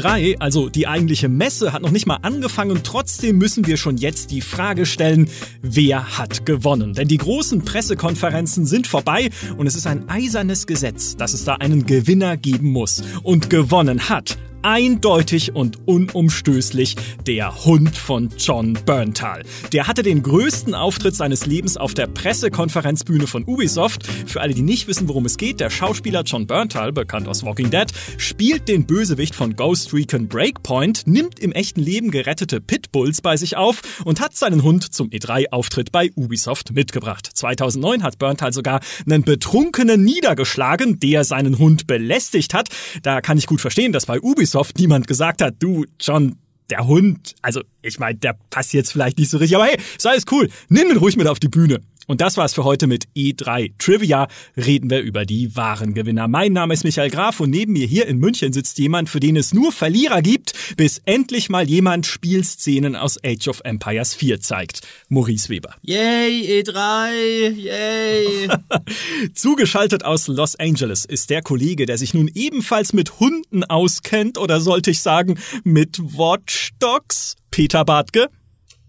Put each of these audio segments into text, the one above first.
E3, also die eigentliche Messe, hat noch nicht mal angefangen. Trotzdem müssen wir schon jetzt die Frage stellen, wer hat gewonnen? Denn die großen Pressekonferenzen sind vorbei und es ist ein eisernes Gesetz, dass es da einen Gewinner geben muss. Und gewonnen hat eindeutig und unumstößlich der Hund von John Berntal. Der hatte den größten Auftritt seines Lebens auf der Pressekonferenzbühne von Ubisoft. Für alle, die nicht wissen, worum es geht, der Schauspieler John Berntal, bekannt aus Walking Dead, spielt den Bösewicht von Ghost Recon Breakpoint, nimmt im echten Leben gerettete Pitbulls bei sich auf und hat seinen Hund zum E3-Auftritt bei Ubisoft mitgebracht. 2009 hat Berntal sogar einen Betrunkenen niedergeschlagen, der seinen Hund belästigt hat. Da kann ich gut verstehen, dass bei Ubisoft Ubisoft niemand gesagt hat, du, John, der Hund, also ich meine, der passt jetzt vielleicht nicht so richtig, aber hey, sei es cool, nimm ihn ruhig mit auf die Bühne. Und das war's für heute mit E3 Trivia. Reden wir über die wahren Gewinner. Mein Name ist Michael Graf und neben mir hier in München sitzt jemand, für den es nur Verlierer gibt, bis endlich mal jemand Spielszenen aus Age of Empires 4 zeigt. Maurice Weber. Yay, E3, yay. Zugeschaltet aus Los Angeles ist der Kollege, der sich nun ebenfalls mit Hunden auskennt oder sollte ich sagen mit Watch Dogs, Peter Bartke.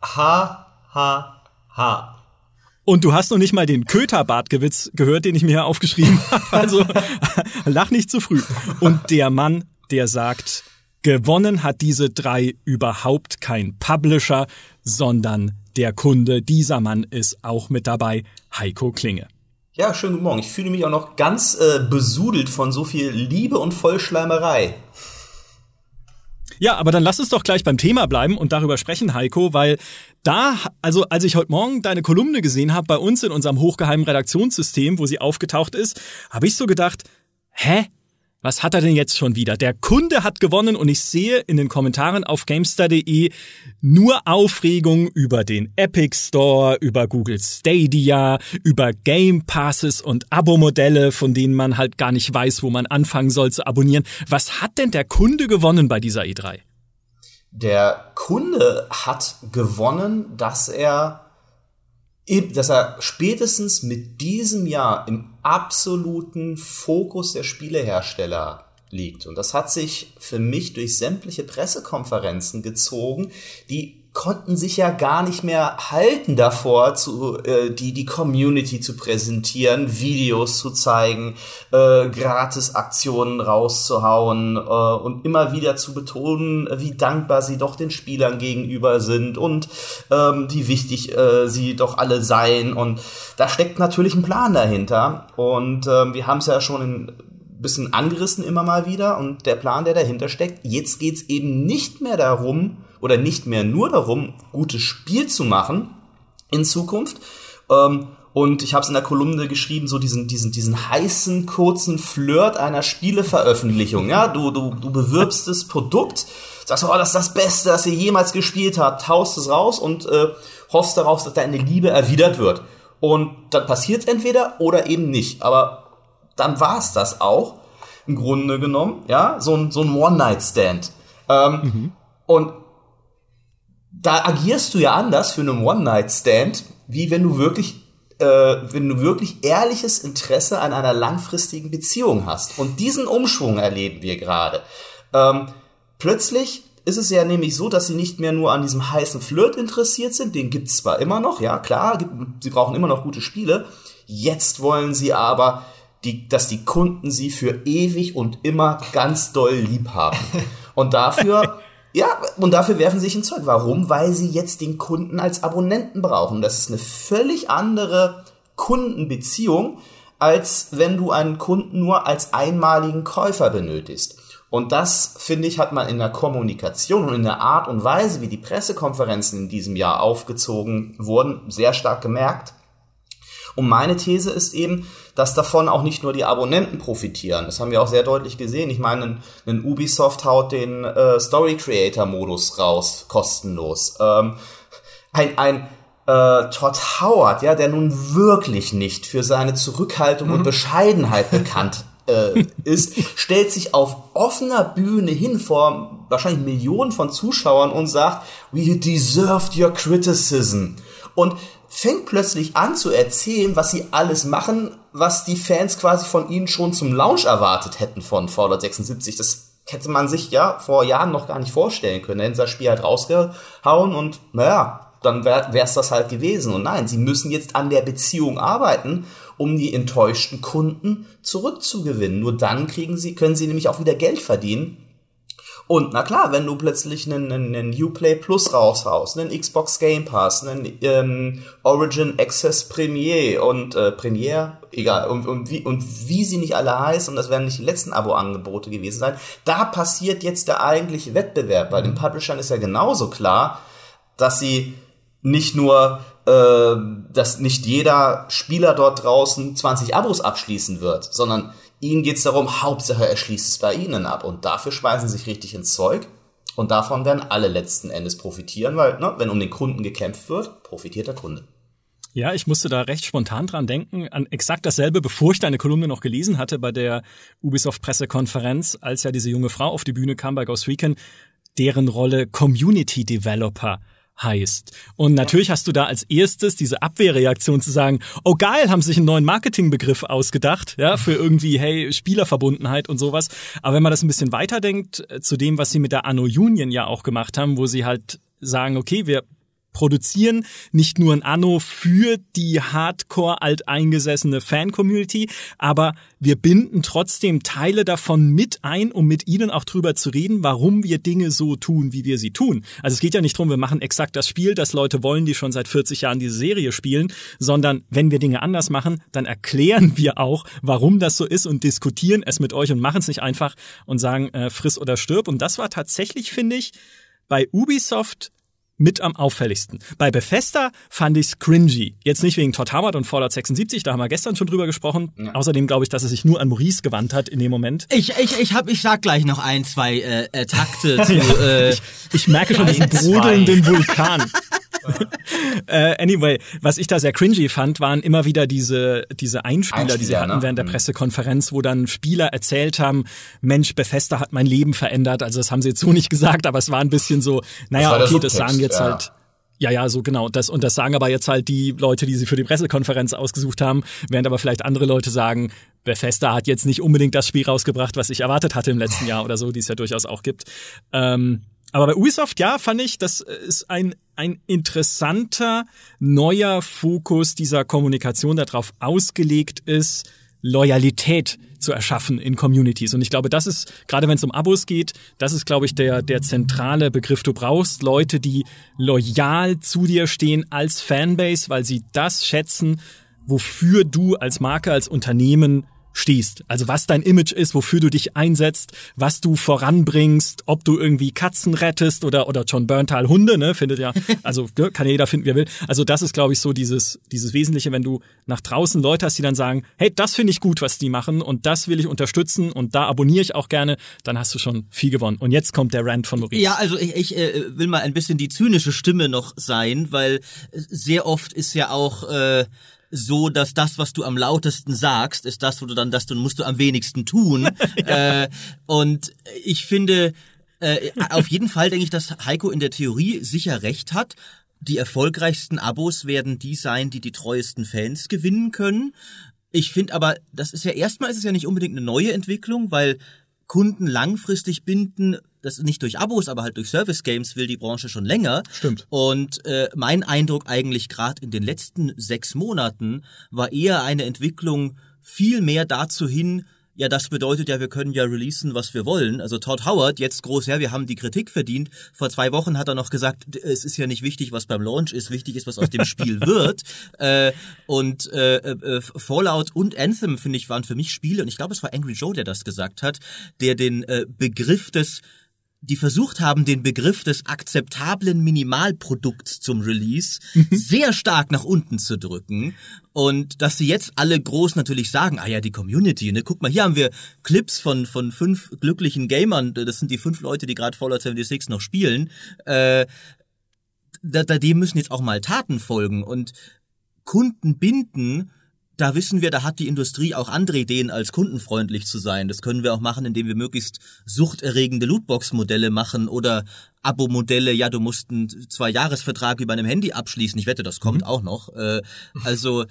Ha, ha, ha. Und du hast noch nicht mal den Köterbartgewitz gehört, den ich mir hier aufgeschrieben habe. Also lach nicht zu früh. Und der Mann, der sagt, gewonnen hat diese drei überhaupt kein Publisher, sondern der Kunde. Dieser Mann ist auch mit dabei, Heiko Klinge. Ja, schönen guten Morgen. Ich fühle mich auch noch ganz äh, besudelt von so viel Liebe und Vollschleimerei. Ja, aber dann lass uns doch gleich beim Thema bleiben und darüber sprechen, Heiko, weil da, also als ich heute Morgen deine Kolumne gesehen habe bei uns in unserem hochgeheimen Redaktionssystem, wo sie aufgetaucht ist, habe ich so gedacht, hä? Was hat er denn jetzt schon wieder? Der Kunde hat gewonnen und ich sehe in den Kommentaren auf Gamestar.de nur Aufregung über den Epic Store, über Google Stadia, über Game Passes und Abo-Modelle, von denen man halt gar nicht weiß, wo man anfangen soll zu abonnieren. Was hat denn der Kunde gewonnen bei dieser E3? Der Kunde hat gewonnen, dass er dass er spätestens mit diesem Jahr im absoluten Fokus der Spielehersteller liegt. Und das hat sich für mich durch sämtliche Pressekonferenzen gezogen, die konnten sich ja gar nicht mehr halten davor, zu, äh, die, die Community zu präsentieren, Videos zu zeigen, äh, Gratis-Aktionen rauszuhauen äh, und immer wieder zu betonen, wie dankbar sie doch den Spielern gegenüber sind und ähm, wie wichtig äh, sie doch alle seien. Und da steckt natürlich ein Plan dahinter. Und äh, wir haben es ja schon ein bisschen angerissen immer mal wieder. Und der Plan, der dahinter steckt, jetzt geht's eben nicht mehr darum, oder nicht mehr nur darum, gutes Spiel zu machen in Zukunft. Ähm, und ich habe es in der Kolumne geschrieben, so diesen, diesen, diesen heißen, kurzen Flirt einer Spieleveröffentlichung. Ja, du, du, du bewirbst das Produkt, sagst, oh, das ist das Beste, das ihr jemals gespielt habt, haust es raus und äh, hoffst darauf, dass deine Liebe erwidert wird. Und dann passiert entweder oder eben nicht. Aber dann war es das auch, im Grunde genommen, ja, so ein, so ein One-Night-Stand. Ähm, mhm. Und da agierst du ja anders für einen One-Night-Stand, wie wenn du wirklich, äh, wenn du wirklich ehrliches Interesse an einer langfristigen Beziehung hast. Und diesen Umschwung erleben wir gerade. Ähm, plötzlich ist es ja nämlich so, dass sie nicht mehr nur an diesem heißen Flirt interessiert sind, den gibt's zwar immer noch, ja klar, sie brauchen immer noch gute Spiele. Jetzt wollen sie aber, die, dass die Kunden sie für ewig und immer ganz doll lieb haben. Und dafür Ja, und dafür werfen sie sich ins Zeug. Warum? Weil sie jetzt den Kunden als Abonnenten brauchen. Das ist eine völlig andere Kundenbeziehung, als wenn du einen Kunden nur als einmaligen Käufer benötigst. Und das, finde ich, hat man in der Kommunikation und in der Art und Weise, wie die Pressekonferenzen in diesem Jahr aufgezogen wurden, sehr stark gemerkt. Und meine These ist eben, dass davon auch nicht nur die Abonnenten profitieren. Das haben wir auch sehr deutlich gesehen. Ich meine, ein, Ubisoft haut den äh, Story Creator Modus raus, kostenlos. Ähm, ein, ein äh, Todd Howard, ja, der nun wirklich nicht für seine Zurückhaltung mhm. und Bescheidenheit bekannt äh, ist, stellt sich auf offener Bühne hin vor wahrscheinlich Millionen von Zuschauern und sagt, we deserved your criticism. Und fängt plötzlich an zu erzählen, was sie alles machen, was die Fans quasi von ihnen schon zum Launch erwartet hätten von Fallout 76. Das hätte man sich ja vor Jahren noch gar nicht vorstellen können. Hätten sie das Spiel halt rausgehauen und naja, dann wäre es das halt gewesen. Und nein, sie müssen jetzt an der Beziehung arbeiten, um die enttäuschten Kunden zurückzugewinnen. Nur dann kriegen sie, können sie nämlich auch wieder Geld verdienen. Und na klar, wenn du plötzlich einen, einen Uplay Plus raushaust, einen Xbox Game Pass, einen ähm, Origin Access Premier und äh, Premiere, egal, und, und, wie, und wie sie nicht alle heißen, und das werden nicht die letzten Abo-Angebote gewesen sein, da passiert jetzt der eigentliche Wettbewerb. Bei den Publishern ist ja genauso klar, dass sie nicht nur, äh, dass nicht jeder Spieler dort draußen 20 Abos abschließen wird, sondern ihnen geht's darum, Hauptsache er schließt es bei ihnen ab. Und dafür schmeißen sie sich richtig ins Zeug. Und davon werden alle letzten Endes profitieren, weil, ne, wenn um den Kunden gekämpft wird, profitiert der Kunde. Ja, ich musste da recht spontan dran denken, an exakt dasselbe, bevor ich deine Kolumne noch gelesen hatte bei der Ubisoft-Pressekonferenz, als ja diese junge Frau auf die Bühne kam bei Ghost Recon, deren Rolle Community Developer heißt. Und natürlich hast du da als erstes diese Abwehrreaktion zu sagen, oh geil, haben sich einen neuen Marketingbegriff ausgedacht, ja, für irgendwie, hey, Spielerverbundenheit und sowas. Aber wenn man das ein bisschen weiterdenkt, äh, zu dem, was sie mit der Anno Union ja auch gemacht haben, wo sie halt sagen, okay, wir produzieren nicht nur ein Anno für die hardcore alteingesessene Fan-Community, aber wir binden trotzdem Teile davon mit ein, um mit ihnen auch drüber zu reden, warum wir Dinge so tun, wie wir sie tun. Also es geht ja nicht darum, wir machen exakt das Spiel, das Leute wollen, die schon seit 40 Jahren diese Serie spielen, sondern wenn wir Dinge anders machen, dann erklären wir auch, warum das so ist und diskutieren es mit euch und machen es nicht einfach und sagen, äh, friss oder stirb. Und das war tatsächlich, finde ich, bei Ubisoft mit am auffälligsten. Bei Bethesda fand ich's cringy. Jetzt nicht wegen Todd Howard und Fallout 76, da haben wir gestern schon drüber gesprochen. Ja. Außerdem glaube ich, dass es sich nur an Maurice gewandt hat in dem Moment. Ich, ich, ich, hab, ich sag gleich noch ein, zwei äh, äh Takte zu. Äh, ich, ich merke schon diesen brodelnden Vulkan. äh, anyway, was ich da sehr cringy fand, waren immer wieder diese, diese Einspieler, Einspieler die sie hatten ne? während der mhm. Pressekonferenz, wo dann Spieler erzählt haben, Mensch, Bethesda hat mein Leben verändert. Also das haben sie jetzt so nicht gesagt, aber es war ein bisschen so, naja, das okay, das sagen jetzt ja. halt ja, ja, so genau. Das, und das sagen aber jetzt halt die Leute, die sie für die Pressekonferenz ausgesucht haben, während aber vielleicht andere Leute sagen, Bethesda hat jetzt nicht unbedingt das Spiel rausgebracht, was ich erwartet hatte im letzten Jahr oder so, die es ja durchaus auch gibt. Ähm, aber bei Ubisoft, ja, fand ich, das ist ein, ein interessanter neuer Fokus dieser Kommunikation, der darauf ausgelegt ist, Loyalität zu erschaffen in Communities. Und ich glaube, das ist, gerade wenn es um Abos geht, das ist, glaube ich, der, der zentrale Begriff. Du brauchst Leute, die loyal zu dir stehen als Fanbase, weil sie das schätzen, wofür du als Marke, als Unternehmen stehst. Also was dein Image ist, wofür du dich einsetzt, was du voranbringst, ob du irgendwie Katzen rettest oder oder John Berntal Hunde, ne, findet ja, also ne, kann jeder finden, wie er will. Also das ist, glaube ich, so dieses dieses Wesentliche, wenn du nach draußen Leute hast, die dann sagen, hey, das finde ich gut, was die machen und das will ich unterstützen und da abonniere ich auch gerne, dann hast du schon viel gewonnen. Und jetzt kommt der Rant von Maurice. Ja, also ich, ich äh, will mal ein bisschen die zynische Stimme noch sein, weil sehr oft ist ja auch äh, so, dass das, was du am lautesten sagst, ist das, wo du dann, das du musst du am wenigsten tun. ja. äh, und ich finde, äh, auf jeden Fall denke ich, dass Heiko in der Theorie sicher recht hat. Die erfolgreichsten Abos werden die sein, die die treuesten Fans gewinnen können. Ich finde aber, das ist ja erstmal ist es ja nicht unbedingt eine neue Entwicklung, weil Kunden langfristig binden, das nicht durch Abos, aber halt durch Service Games will die Branche schon länger. Stimmt. Und äh, mein Eindruck eigentlich gerade in den letzten sechs Monaten war eher eine Entwicklung viel mehr dazu hin, ja, das bedeutet ja, wir können ja releasen, was wir wollen. Also Todd Howard, jetzt groß, ja, wir haben die Kritik verdient. Vor zwei Wochen hat er noch gesagt, es ist ja nicht wichtig, was beim Launch ist, wichtig ist, was aus dem Spiel wird. Äh, und äh, äh, Fallout und Anthem, finde ich, waren für mich Spiele, und ich glaube, es war Angry Joe, der das gesagt hat, der den äh, Begriff des die versucht haben, den Begriff des akzeptablen Minimalprodukts zum Release mhm. sehr stark nach unten zu drücken. Und dass sie jetzt alle groß natürlich sagen, ah ja, die Community, ne, guck mal, hier haben wir Clips von, von fünf glücklichen Gamern, das sind die fünf Leute, die gerade Fallout 76 noch spielen, äh, da, da, dem müssen jetzt auch mal Taten folgen und Kunden binden, da wissen wir, da hat die Industrie auch andere Ideen, als kundenfreundlich zu sein. Das können wir auch machen, indem wir möglichst suchterregende Lootbox-Modelle machen oder Abo-Modelle. Ja, du musst einen Zwei-Jahres-Vertrag über einem Handy abschließen. Ich wette, das kommt mhm. auch noch. Äh, also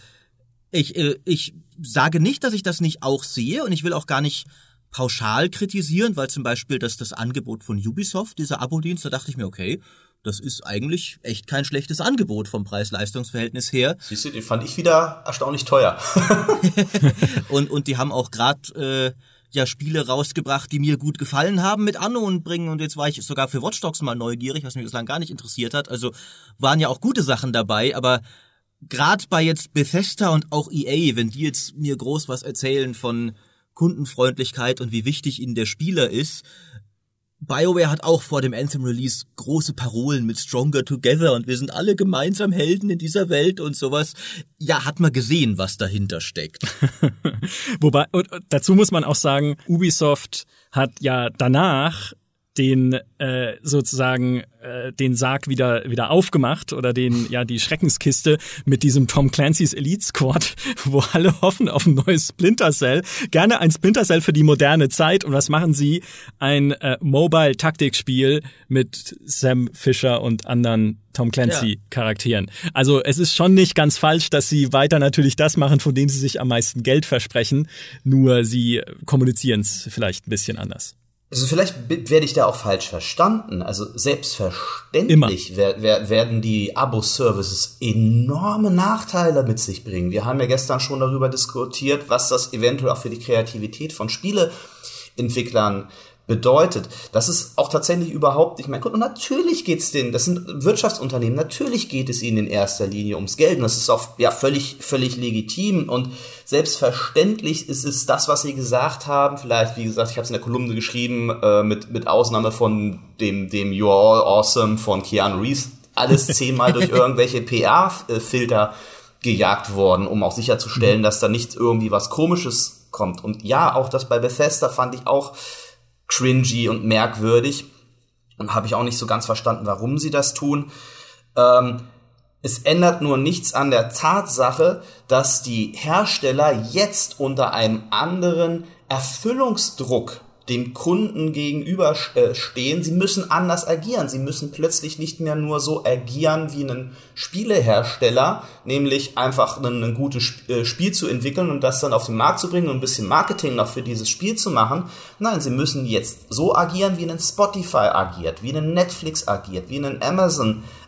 ich, äh, ich sage nicht, dass ich das nicht auch sehe und ich will auch gar nicht pauschal kritisieren, weil zum Beispiel das, das Angebot von Ubisoft, dieser Abo-Dienst, da dachte ich mir, okay, das ist eigentlich echt kein schlechtes Angebot vom Preis-Leistungs-Verhältnis her. Siehst du, den fand ich wieder erstaunlich teuer. und, und die haben auch gerade äh, ja Spiele rausgebracht, die mir gut gefallen haben mit Anno und bringen und jetzt war ich sogar für Watch Dogs mal neugierig, was mich bislang gar nicht interessiert hat. Also waren ja auch gute Sachen dabei, aber gerade bei jetzt Bethesda und auch EA, wenn die jetzt mir groß was erzählen von Kundenfreundlichkeit und wie wichtig ihnen der Spieler ist, BioWare hat auch vor dem Anthem Release große Parolen mit Stronger Together und wir sind alle gemeinsam Helden in dieser Welt und sowas. Ja, hat man gesehen, was dahinter steckt. Wobei, und dazu muss man auch sagen, Ubisoft hat ja danach den äh, sozusagen äh, den Sarg wieder wieder aufgemacht oder den ja die Schreckenskiste mit diesem Tom Clancy's Elite Squad, wo alle hoffen auf ein neues Splinter Cell, gerne ein Splinter Cell für die moderne Zeit und was machen sie? Ein äh, Mobile Taktikspiel mit Sam Fisher und anderen Tom Clancy Charakteren. Also es ist schon nicht ganz falsch, dass sie weiter natürlich das machen, von dem sie sich am meisten Geld versprechen, nur sie kommunizieren es vielleicht ein bisschen anders. Also vielleicht werde ich da auch falsch verstanden. Also selbstverständlich wer, wer, werden die Abo-Services enorme Nachteile mit sich bringen. Wir haben ja gestern schon darüber diskutiert, was das eventuell auch für die Kreativität von Spieleentwicklern bedeutet. Das ist auch tatsächlich überhaupt nicht mein Grund. Und natürlich geht es denen, das sind Wirtschaftsunternehmen, natürlich geht es ihnen in erster Linie ums Geld. Und das ist auch ja, völlig, völlig legitim. Und selbstverständlich ist es das, was sie gesagt haben. Vielleicht, wie gesagt, ich habe es in der Kolumne geschrieben, äh, mit, mit Ausnahme von dem, dem You're All Awesome von Keanu Reeves, alles zehnmal durch irgendwelche PR-Filter gejagt worden, um auch sicherzustellen, mhm. dass da nicht irgendwie was Komisches kommt. Und ja, auch das bei Bethesda fand ich auch cringy und merkwürdig. Und habe ich auch nicht so ganz verstanden, warum sie das tun. Ähm, es ändert nur nichts an der Tatsache, dass die Hersteller jetzt unter einem anderen Erfüllungsdruck dem Kunden gegenüberstehen. Äh, sie müssen anders agieren. Sie müssen plötzlich nicht mehr nur so agieren wie ein Spielehersteller, nämlich einfach ein, ein gutes äh, Spiel zu entwickeln und das dann auf den Markt zu bringen und ein bisschen Marketing noch für dieses Spiel zu machen. Nein, sie müssen jetzt so agieren, wie ein Spotify agiert, wie ein Netflix agiert, wie ein Amazon agiert.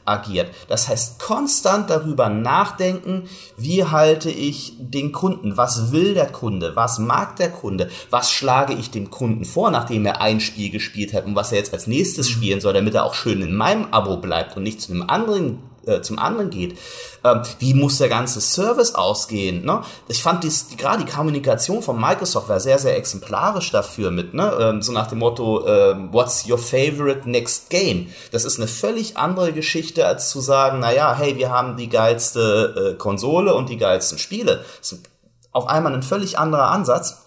Das heißt, konstant darüber nachdenken, wie halte ich den Kunden, was will der Kunde, was mag der Kunde, was schlage ich dem Kunden vor, nachdem er ein Spiel gespielt hat und was er jetzt als nächstes spielen soll, damit er auch schön in meinem Abo bleibt und nicht zu einem anderen äh, zum anderen geht. Ähm, wie muss der ganze Service ausgehen? Ne? Ich fand dies, die, gerade die Kommunikation von Microsoft war sehr, sehr exemplarisch dafür mit, ne? Ähm, so nach dem Motto, äh, what's your favorite next game? Das ist eine völlig andere Geschichte, als zu sagen, naja, hey, wir haben die geilste äh, Konsole und die geilsten Spiele. Das ist auf einmal ein völlig anderer Ansatz.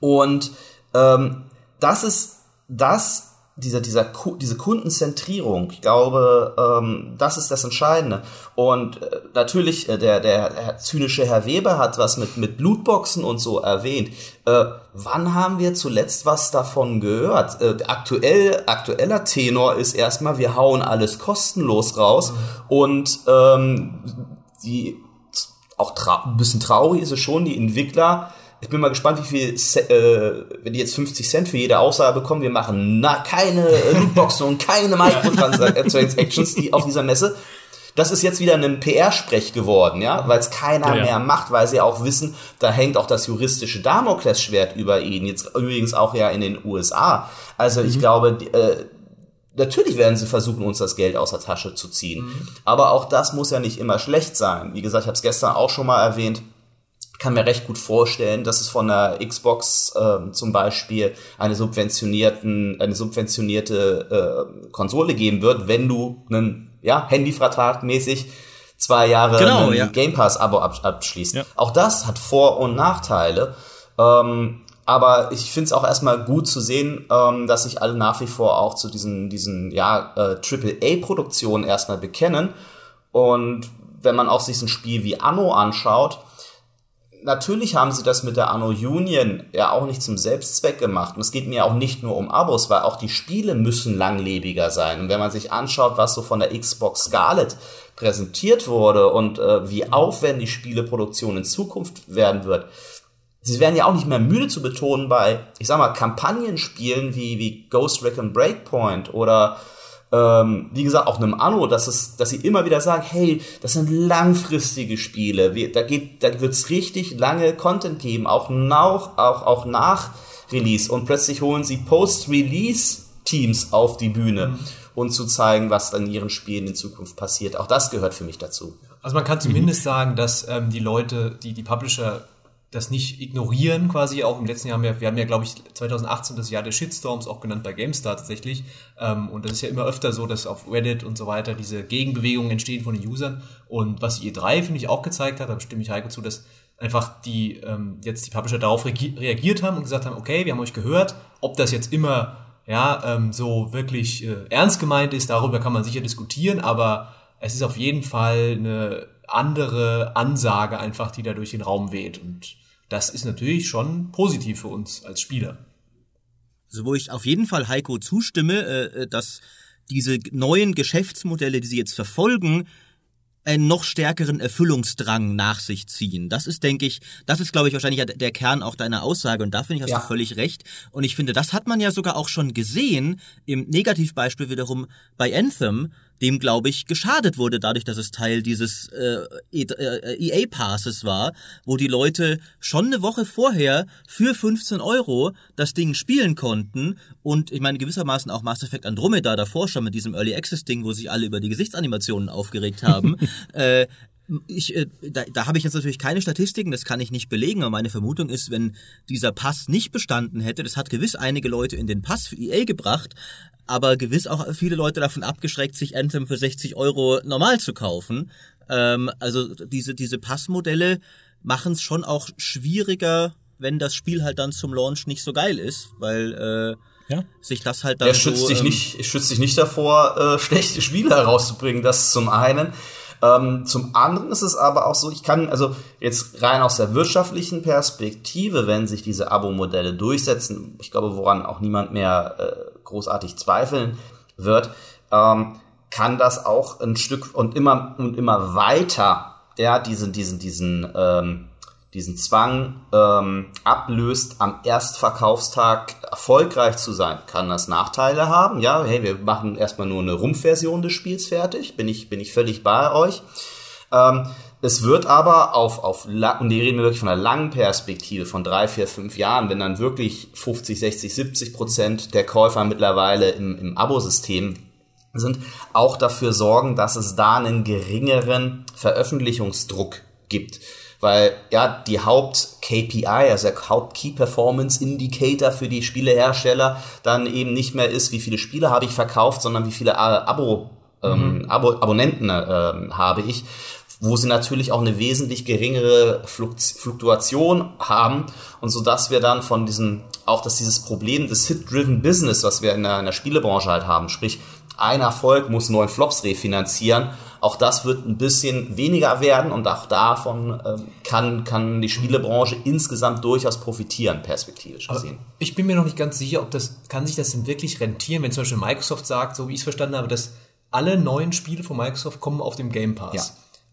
Und ähm, das ist das, dieser, dieser, diese Kundenzentrierung, ich glaube, ähm, das ist das Entscheidende. Und äh, natürlich, äh, der, der, zynische Herr Weber hat was mit, mit Blutboxen und so erwähnt. Äh, wann haben wir zuletzt was davon gehört? Äh, aktuell, aktueller Tenor ist erstmal, wir hauen alles kostenlos raus mhm. und ähm, die auch ein bisschen traurig ist es schon, die Entwickler ich bin mal gespannt, wie viel, äh, wenn die jetzt 50 Cent für jede Aussage bekommen, wir machen na, keine Lootboxen und keine Microtransactions die auf dieser Messe. Das ist jetzt wieder ein PR-Sprech geworden, ja, weil es keiner ja, ja. mehr macht, weil sie auch wissen, da hängt auch das juristische Damoklesschwert über ihnen, jetzt übrigens auch ja in den USA. Also ich mhm. glaube, äh, Natürlich werden sie versuchen, uns das Geld aus der Tasche zu ziehen. Mhm. Aber auch das muss ja nicht immer schlecht sein. Wie gesagt, ich habe es gestern auch schon mal erwähnt kann mir recht gut vorstellen, dass es von der Xbox äh, zum Beispiel eine subventionierten, eine subventionierte äh, Konsole geben wird, wenn du einen ja, Handyvertrag mäßig zwei Jahre genau, ja. Game Pass Abo abschließt. Ja. Auch das hat Vor- und Nachteile. Ähm, aber ich finde es auch erstmal gut zu sehen, ähm, dass sich alle nach wie vor auch zu diesen, diesen ja, äh, AAA-Produktionen erstmal bekennen. Und wenn man auch sich ein Spiel wie Anno anschaut, natürlich haben sie das mit der Anno Union ja auch nicht zum Selbstzweck gemacht. Und es geht mir auch nicht nur um Abos, weil auch die Spiele müssen langlebiger sein. Und wenn man sich anschaut, was so von der Xbox Scarlet präsentiert wurde und äh, wie aufwendig Spieleproduktion in Zukunft werden wird, sie werden ja auch nicht mehr müde zu betonen bei, ich sag mal, Kampagnenspielen wie, wie Ghost Recon Breakpoint oder ähm, wie gesagt, auch einem Anno, dass, es, dass sie immer wieder sagen, hey, das sind langfristige Spiele, Wir, da, geht, da wird's richtig lange Content geben, auch, nach, auch, auch nach Release und plötzlich holen sie Post-Release-Teams auf die Bühne. Mhm. Und zu zeigen, was dann in ihren Spielen in Zukunft passiert. Auch das gehört für mich dazu. Also man kann zumindest mhm. sagen, dass ähm, die Leute, die die Publisher das nicht ignorieren quasi. Auch im letzten Jahr haben wir, wir haben ja, glaube ich, 2018 das Jahr der Shitstorms auch genannt bei GameStar tatsächlich. Ähm, und das ist ja immer öfter so, dass auf Reddit und so weiter diese Gegenbewegungen entstehen von den Usern. Und was E3, finde ich, auch gezeigt hat, da stimme ich Heiko zu, dass einfach die ähm, jetzt die Publisher darauf reagiert haben und gesagt haben, okay, wir haben euch gehört, ob das jetzt immer ja ähm, so wirklich äh, ernst gemeint ist, darüber kann man sicher diskutieren, aber es ist auf jeden Fall eine andere Ansage einfach, die da durch den Raum weht und das ist natürlich schon positiv für uns als Spieler. So, wo ich auf jeden Fall Heiko zustimme, äh, äh, dass diese neuen Geschäftsmodelle, die sie jetzt verfolgen, einen noch stärkeren Erfüllungsdrang nach sich ziehen. Das ist, denke ich, das ist, glaube ich, wahrscheinlich der Kern auch deiner Aussage und da finde ich, hast ja. du völlig recht. Und ich finde, das hat man ja sogar auch schon gesehen im Negativbeispiel wiederum bei Anthem, dem, glaube ich, geschadet wurde, dadurch, dass es Teil dieses äh, EA-Passes e war, wo die Leute schon eine Woche vorher für 15 Euro das Ding spielen konnten und ich meine gewissermaßen auch Mass Effect Andromeda davor schon mit diesem Early Access-Ding, wo sich alle über die Gesichtsanimationen aufgeregt haben, äh, ich, äh, da, da habe ich jetzt natürlich keine Statistiken, das kann ich nicht belegen, aber meine Vermutung ist, wenn dieser Pass nicht bestanden hätte, das hat gewiss einige Leute in den Pass für EA gebracht, aber gewiss auch viele Leute davon abgeschreckt, sich Anthem für 60 Euro normal zu kaufen. Ähm, also diese, diese Passmodelle machen es schon auch schwieriger, wenn das Spiel halt dann zum Launch nicht so geil ist, weil äh, ja. sich das halt dann Er schützt so, dich ähm, nicht, schützt dich nicht davor, äh, schlechte Spiele herauszubringen, das zum einen. Ähm, zum anderen ist es aber auch so, ich kann, also jetzt rein aus der wirtschaftlichen Perspektive, wenn sich diese Abo-Modelle durchsetzen, ich glaube, woran auch niemand mehr äh, großartig zweifeln wird, ähm, kann das auch ein Stück und immer und immer weiter, ja, diesen, diesen, diesen, ähm, diesen Zwang ähm, ablöst, am Erstverkaufstag erfolgreich zu sein, kann das Nachteile haben. Ja, hey, wir machen erstmal nur eine Rumpfversion des Spiels fertig, bin ich, bin ich völlig bei euch. Ähm, es wird aber auf, auf, und die reden wir wirklich von einer langen Perspektive von drei, vier, fünf Jahren, wenn dann wirklich 50, 60, 70 Prozent der Käufer mittlerweile im, im Abosystem sind, auch dafür sorgen, dass es da einen geringeren Veröffentlichungsdruck gibt weil ja die Haupt-KPI, also der Haupt-Key-Performance-Indicator für die Spielehersteller dann eben nicht mehr ist, wie viele Spiele habe ich verkauft, sondern wie viele Abo, ähm, mhm. Abo Abonnenten äh, habe ich wo sie natürlich auch eine wesentlich geringere Fluktuation haben und so dass wir dann von diesem auch dass dieses Problem des Hit-driven Business, was wir in der, in der Spielebranche halt haben, sprich ein Erfolg muss neun Flops refinanzieren auch das wird ein bisschen weniger werden und auch davon ähm, kann, kann die Spielebranche insgesamt durchaus profitieren, perspektivisch gesehen. Aber ich bin mir noch nicht ganz sicher, ob das, kann sich das denn wirklich rentieren, wenn zum Beispiel Microsoft sagt, so wie ich es verstanden habe, dass alle neuen Spiele von Microsoft kommen auf dem Game Pass. Ja.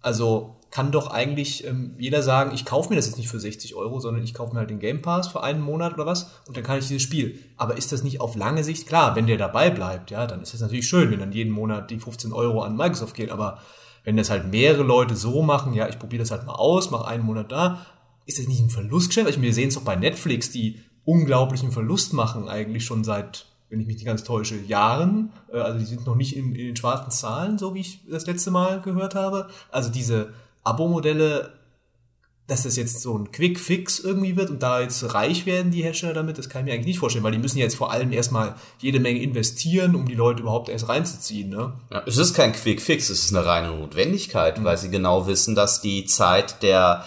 Also kann doch eigentlich ähm, jeder sagen, ich kaufe mir das jetzt nicht für 60 Euro, sondern ich kaufe mir halt den Game Pass für einen Monat oder was und dann kann ich dieses Spiel. Aber ist das nicht auf lange Sicht klar, wenn der dabei bleibt, ja, dann ist das natürlich schön, wenn dann jeden Monat die 15 Euro an Microsoft geht. Aber wenn das halt mehrere Leute so machen, ja, ich probiere das halt mal aus, mache einen Monat da, ist das nicht ein Verlustgeschäft? Wir sehen es doch bei Netflix, die unglaublichen Verlust machen eigentlich schon seit wenn ich mich nicht ganz täusche, Jahren. Äh, also die sind noch nicht in, in, den schwarzen Zahlen, so wie ich das letzte Mal gehört habe. Also diese Abo-Modelle, dass das jetzt so ein Quick-Fix irgendwie wird und da jetzt reich werden die Hersteller damit, das kann ich mir eigentlich nicht vorstellen, weil die müssen jetzt vor allem erstmal jede Menge investieren, um die Leute überhaupt erst reinzuziehen. Ne? Ja, es ist kein Quick-Fix, es ist eine reine Notwendigkeit, mhm. weil sie genau wissen, dass die Zeit der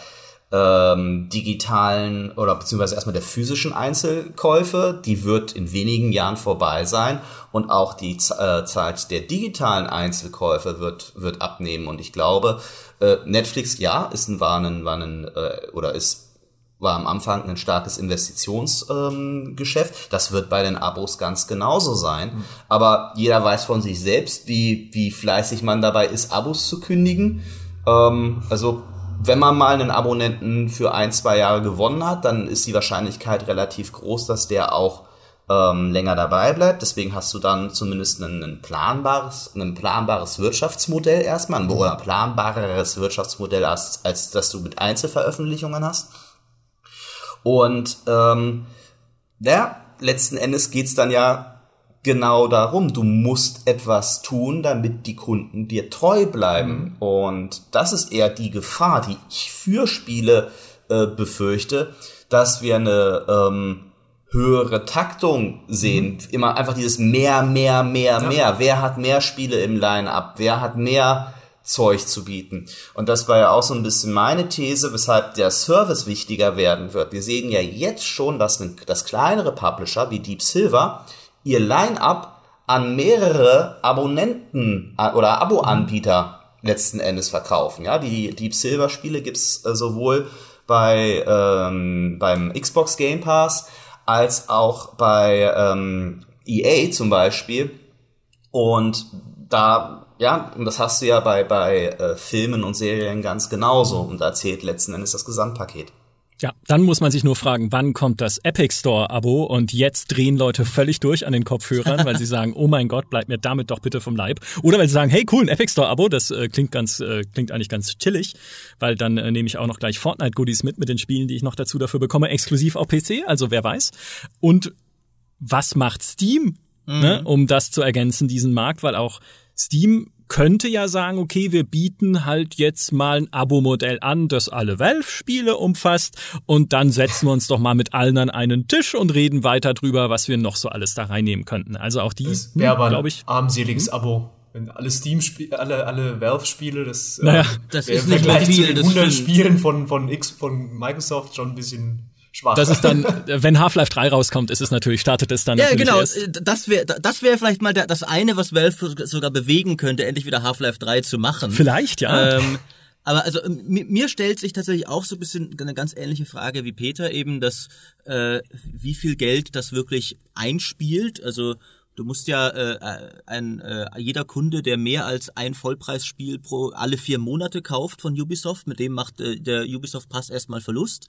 ähm, digitalen oder beziehungsweise erstmal der physischen Einzelkäufe, die wird in wenigen Jahren vorbei sein und auch die äh, Zeit der digitalen Einzelkäufe wird, wird abnehmen. Und ich glaube, äh, Netflix, ja, ist ein, war ein, war ein äh, oder ist war am Anfang ein starkes Investitionsgeschäft. Ähm, das wird bei den Abos ganz genauso sein. Mhm. Aber jeder weiß von sich selbst, wie, wie fleißig man dabei ist, Abos zu kündigen. Ähm, also wenn man mal einen Abonnenten für ein, zwei Jahre gewonnen hat, dann ist die Wahrscheinlichkeit relativ groß, dass der auch ähm, länger dabei bleibt. Deswegen hast du dann zumindest ein, ein planbares, ein planbares Wirtschaftsmodell erstmal, ein oder planbareres Wirtschaftsmodell als, als dass du mit Einzelveröffentlichungen hast. Und ähm, ja, letzten Endes geht's dann ja genau darum. Du musst etwas tun, damit die Kunden dir treu bleiben. Mhm. Und das ist eher die Gefahr, die ich für Spiele äh, befürchte, dass wir eine ähm, höhere Taktung sehen. Mhm. Immer einfach dieses mehr, mehr, mehr, ja. mehr. Wer hat mehr Spiele im Line-up? Wer hat mehr Zeug zu bieten? Und das war ja auch so ein bisschen meine These, weshalb der Service wichtiger werden wird. Wir sehen ja jetzt schon, dass, dass kleinere Publisher wie Deep Silver ihr Line-up an mehrere Abonnenten äh, oder Abo-Anbieter letzten Endes verkaufen. Ja, die Deep Silver Spiele gibt's äh, sowohl bei ähm, beim Xbox Game Pass als auch bei ähm, EA zum Beispiel. Und da, ja, und das hast du ja bei, bei äh, Filmen und Serien ganz genauso. Und da zählt letzten Endes das Gesamtpaket. Ja, dann muss man sich nur fragen, wann kommt das Epic Store Abo und jetzt drehen Leute völlig durch an den Kopfhörern, weil sie sagen, oh mein Gott, bleib mir damit doch bitte vom Leib. Oder weil sie sagen, hey cool, ein Epic Store Abo, das äh, klingt ganz, äh, klingt eigentlich ganz chillig, weil dann äh, nehme ich auch noch gleich Fortnite Goodies mit mit den Spielen, die ich noch dazu dafür bekomme, exklusiv auf PC, also wer weiß. Und was macht Steam, ne, mhm. ne, um das zu ergänzen, diesen Markt, weil auch Steam könnte ja sagen, okay, wir bieten halt jetzt mal ein Abo-Modell an, das alle Valve-Spiele umfasst und dann setzen wir uns doch mal mit allen an einen Tisch und reden weiter drüber, was wir noch so alles da reinnehmen könnten. Also auch die, glaube ich, armseliges hm? Abo. Wenn alle Steam Spiele, alle alle Valve Spiele, das naja, äh, das ist im Vergleich viel, zu den 100 Spielen von von X von Microsoft schon ein bisschen schwach. Das ist dann, wenn Half-Life 3 rauskommt, ist es natürlich, startet es dann ja, genau. Erst. Äh, das wäre das wäre vielleicht mal das eine, was Valve sogar bewegen könnte, endlich wieder Half-Life 3 zu machen. Vielleicht, ja. Ähm, aber also mir stellt sich tatsächlich auch so ein bisschen eine ganz ähnliche Frage wie Peter eben, dass äh, wie viel Geld das wirklich einspielt. Also Du musst ja äh, ein, äh, jeder Kunde, der mehr als ein Vollpreisspiel pro alle vier Monate kauft von Ubisoft, mit dem macht äh, der Ubisoft Pass erstmal Verlust.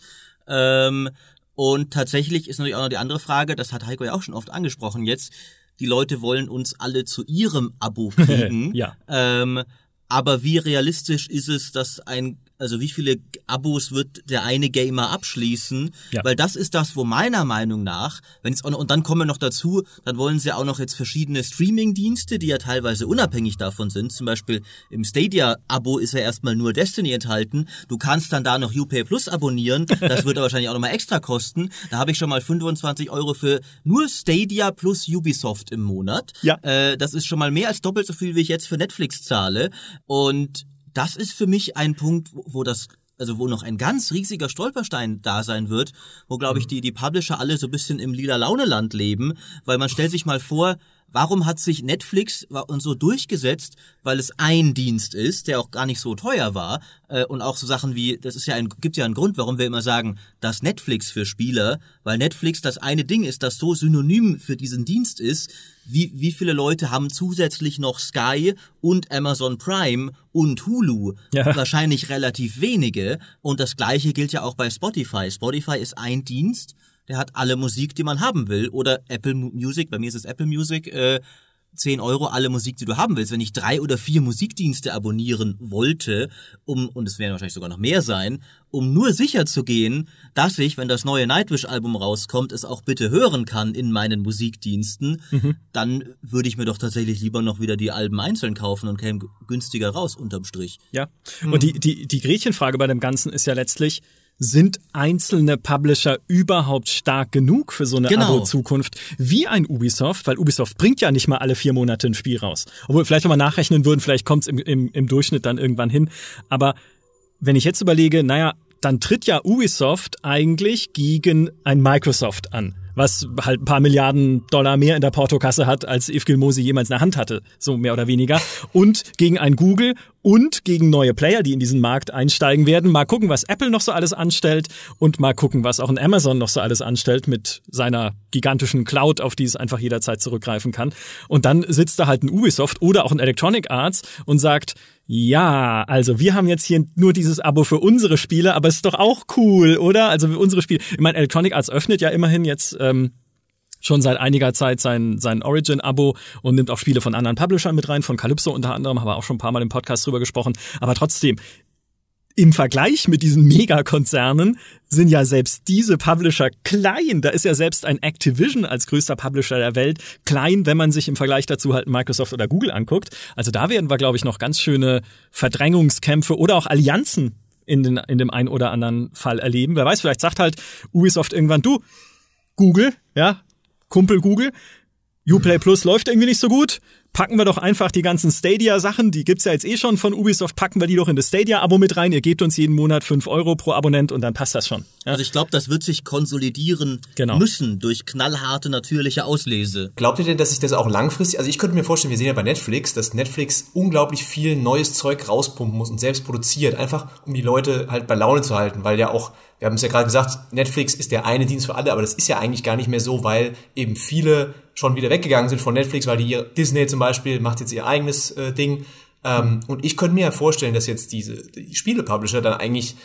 Ähm, und tatsächlich ist natürlich auch noch die andere Frage, das hat Heiko ja auch schon oft angesprochen jetzt, die Leute wollen uns alle zu ihrem Abo kriegen. ja. Ähm, aber wie realistisch ist es, dass ein also wie viele Abos wird der eine Gamer abschließen? Ja. Weil das ist das, wo meiner Meinung nach, wenn es und dann kommen wir noch dazu, dann wollen sie auch noch jetzt verschiedene Streaming-Dienste, die ja teilweise unabhängig davon sind. Zum Beispiel im Stadia-Abo ist ja erstmal nur Destiny enthalten. Du kannst dann da noch UPay Plus abonnieren. Das wird wahrscheinlich auch nochmal extra kosten. Da habe ich schon mal 25 Euro für nur Stadia plus Ubisoft im Monat. Ja. Äh, das ist schon mal mehr als doppelt so viel, wie ich jetzt für Netflix zahle. Und das ist für mich ein Punkt, wo das also wo noch ein ganz riesiger Stolperstein da sein wird, wo glaube ich die die Publisher alle so ein bisschen im lila Launeland leben, weil man stellt sich mal vor, Warum hat sich Netflix und so durchgesetzt? Weil es ein Dienst ist, der auch gar nicht so teuer war äh, und auch so Sachen wie, das ist ja ein, gibt ja einen Grund, warum wir immer sagen, das Netflix für Spieler, weil Netflix das eine Ding ist, das so synonym für diesen Dienst ist. Wie, wie viele Leute haben zusätzlich noch Sky und Amazon Prime und Hulu? Ja. Wahrscheinlich relativ wenige. Und das gleiche gilt ja auch bei Spotify. Spotify ist ein Dienst der hat alle Musik, die man haben will. Oder Apple Music, bei mir ist es Apple Music, äh, 10 Euro alle Musik, die du haben willst. Wenn ich drei oder vier Musikdienste abonnieren wollte, um, und es werden wahrscheinlich sogar noch mehr sein, um nur sicher zu gehen, dass ich, wenn das neue Nightwish-Album rauskommt, es auch bitte hören kann in meinen Musikdiensten, mhm. dann würde ich mir doch tatsächlich lieber noch wieder die Alben einzeln kaufen und käme günstiger raus, unterm Strich. Ja. Mhm. Und die, die, die Gretchenfrage bei dem Ganzen ist ja letztlich, sind einzelne Publisher überhaupt stark genug für so eine genau. Abo-Zukunft wie ein Ubisoft? Weil Ubisoft bringt ja nicht mal alle vier Monate ein Spiel raus. Obwohl, vielleicht, wenn wir nachrechnen würden, vielleicht kommt es im, im, im Durchschnitt dann irgendwann hin. Aber wenn ich jetzt überlege, naja, dann tritt ja Ubisoft eigentlich gegen ein Microsoft an was halt ein paar Milliarden Dollar mehr in der Portokasse hat, als Yves Gilmosi jemals in der Hand hatte, so mehr oder weniger. Und gegen ein Google und gegen neue Player, die in diesen Markt einsteigen werden. Mal gucken, was Apple noch so alles anstellt und mal gucken, was auch ein Amazon noch so alles anstellt mit seiner gigantischen Cloud, auf die es einfach jederzeit zurückgreifen kann. Und dann sitzt da halt ein Ubisoft oder auch ein Electronic Arts und sagt, Ja, also wir haben jetzt hier nur dieses Abo für unsere Spiele, aber es ist doch auch cool, oder? Also unsere Spiele. Ich meine, Electronic Arts öffnet ja immerhin jetzt ähm, schon seit einiger Zeit sein, sein Origin-Abo und nimmt auch Spiele von anderen Publishern mit rein, von Calypso unter anderem, haben wir auch schon ein paar Mal im Podcast drüber gesprochen. Aber trotzdem, im Vergleich mit diesen Megakonzernen sind ja selbst diese Publisher klein. Da ist ja selbst ein Activision als größter Publisher der Welt klein, wenn man sich im Vergleich dazu halt Microsoft oder Google anguckt. Also da werden wir, glaube ich, noch ganz schöne Verdrängungskämpfe oder auch Allianzen in, den, in dem einen oder anderen Fall erleben. Wer weiß, vielleicht sagt halt Ubisoft irgendwann, du, Google, ja, Kumpel Google, Uplay Plus läuft irgendwie nicht so gut packen wir doch einfach die ganzen Stadia-Sachen, die gibt's ja jetzt eh schon von Ubisoft, packen wir die doch in das Stadia-Abo mit rein. Ihr gebt uns jeden Monat fünf Euro pro Abonnent und dann passt das schon. Ja? Also ich glaube, das wird sich konsolidieren genau. müssen durch knallharte natürliche Auslese. Glaubt ihr denn, dass sich das auch langfristig, also ich könnte mir vorstellen, wir sehen ja bei Netflix, dass Netflix unglaublich viel neues Zeug rauspumpen muss und selbst produziert, einfach um die Leute halt bei Laune zu halten, weil ja auch wir haben es ja gerade gesagt, Netflix ist der eine Dienst für alle, aber das ist ja eigentlich gar nicht mehr so, weil eben viele schon wieder weggegangen sind von Netflix, weil die Disney zum Beispiel macht jetzt ihr eigenes äh, Ding. Ähm, und ich könnte mir ja vorstellen, dass jetzt diese die Spiele-Publisher dann eigentlich,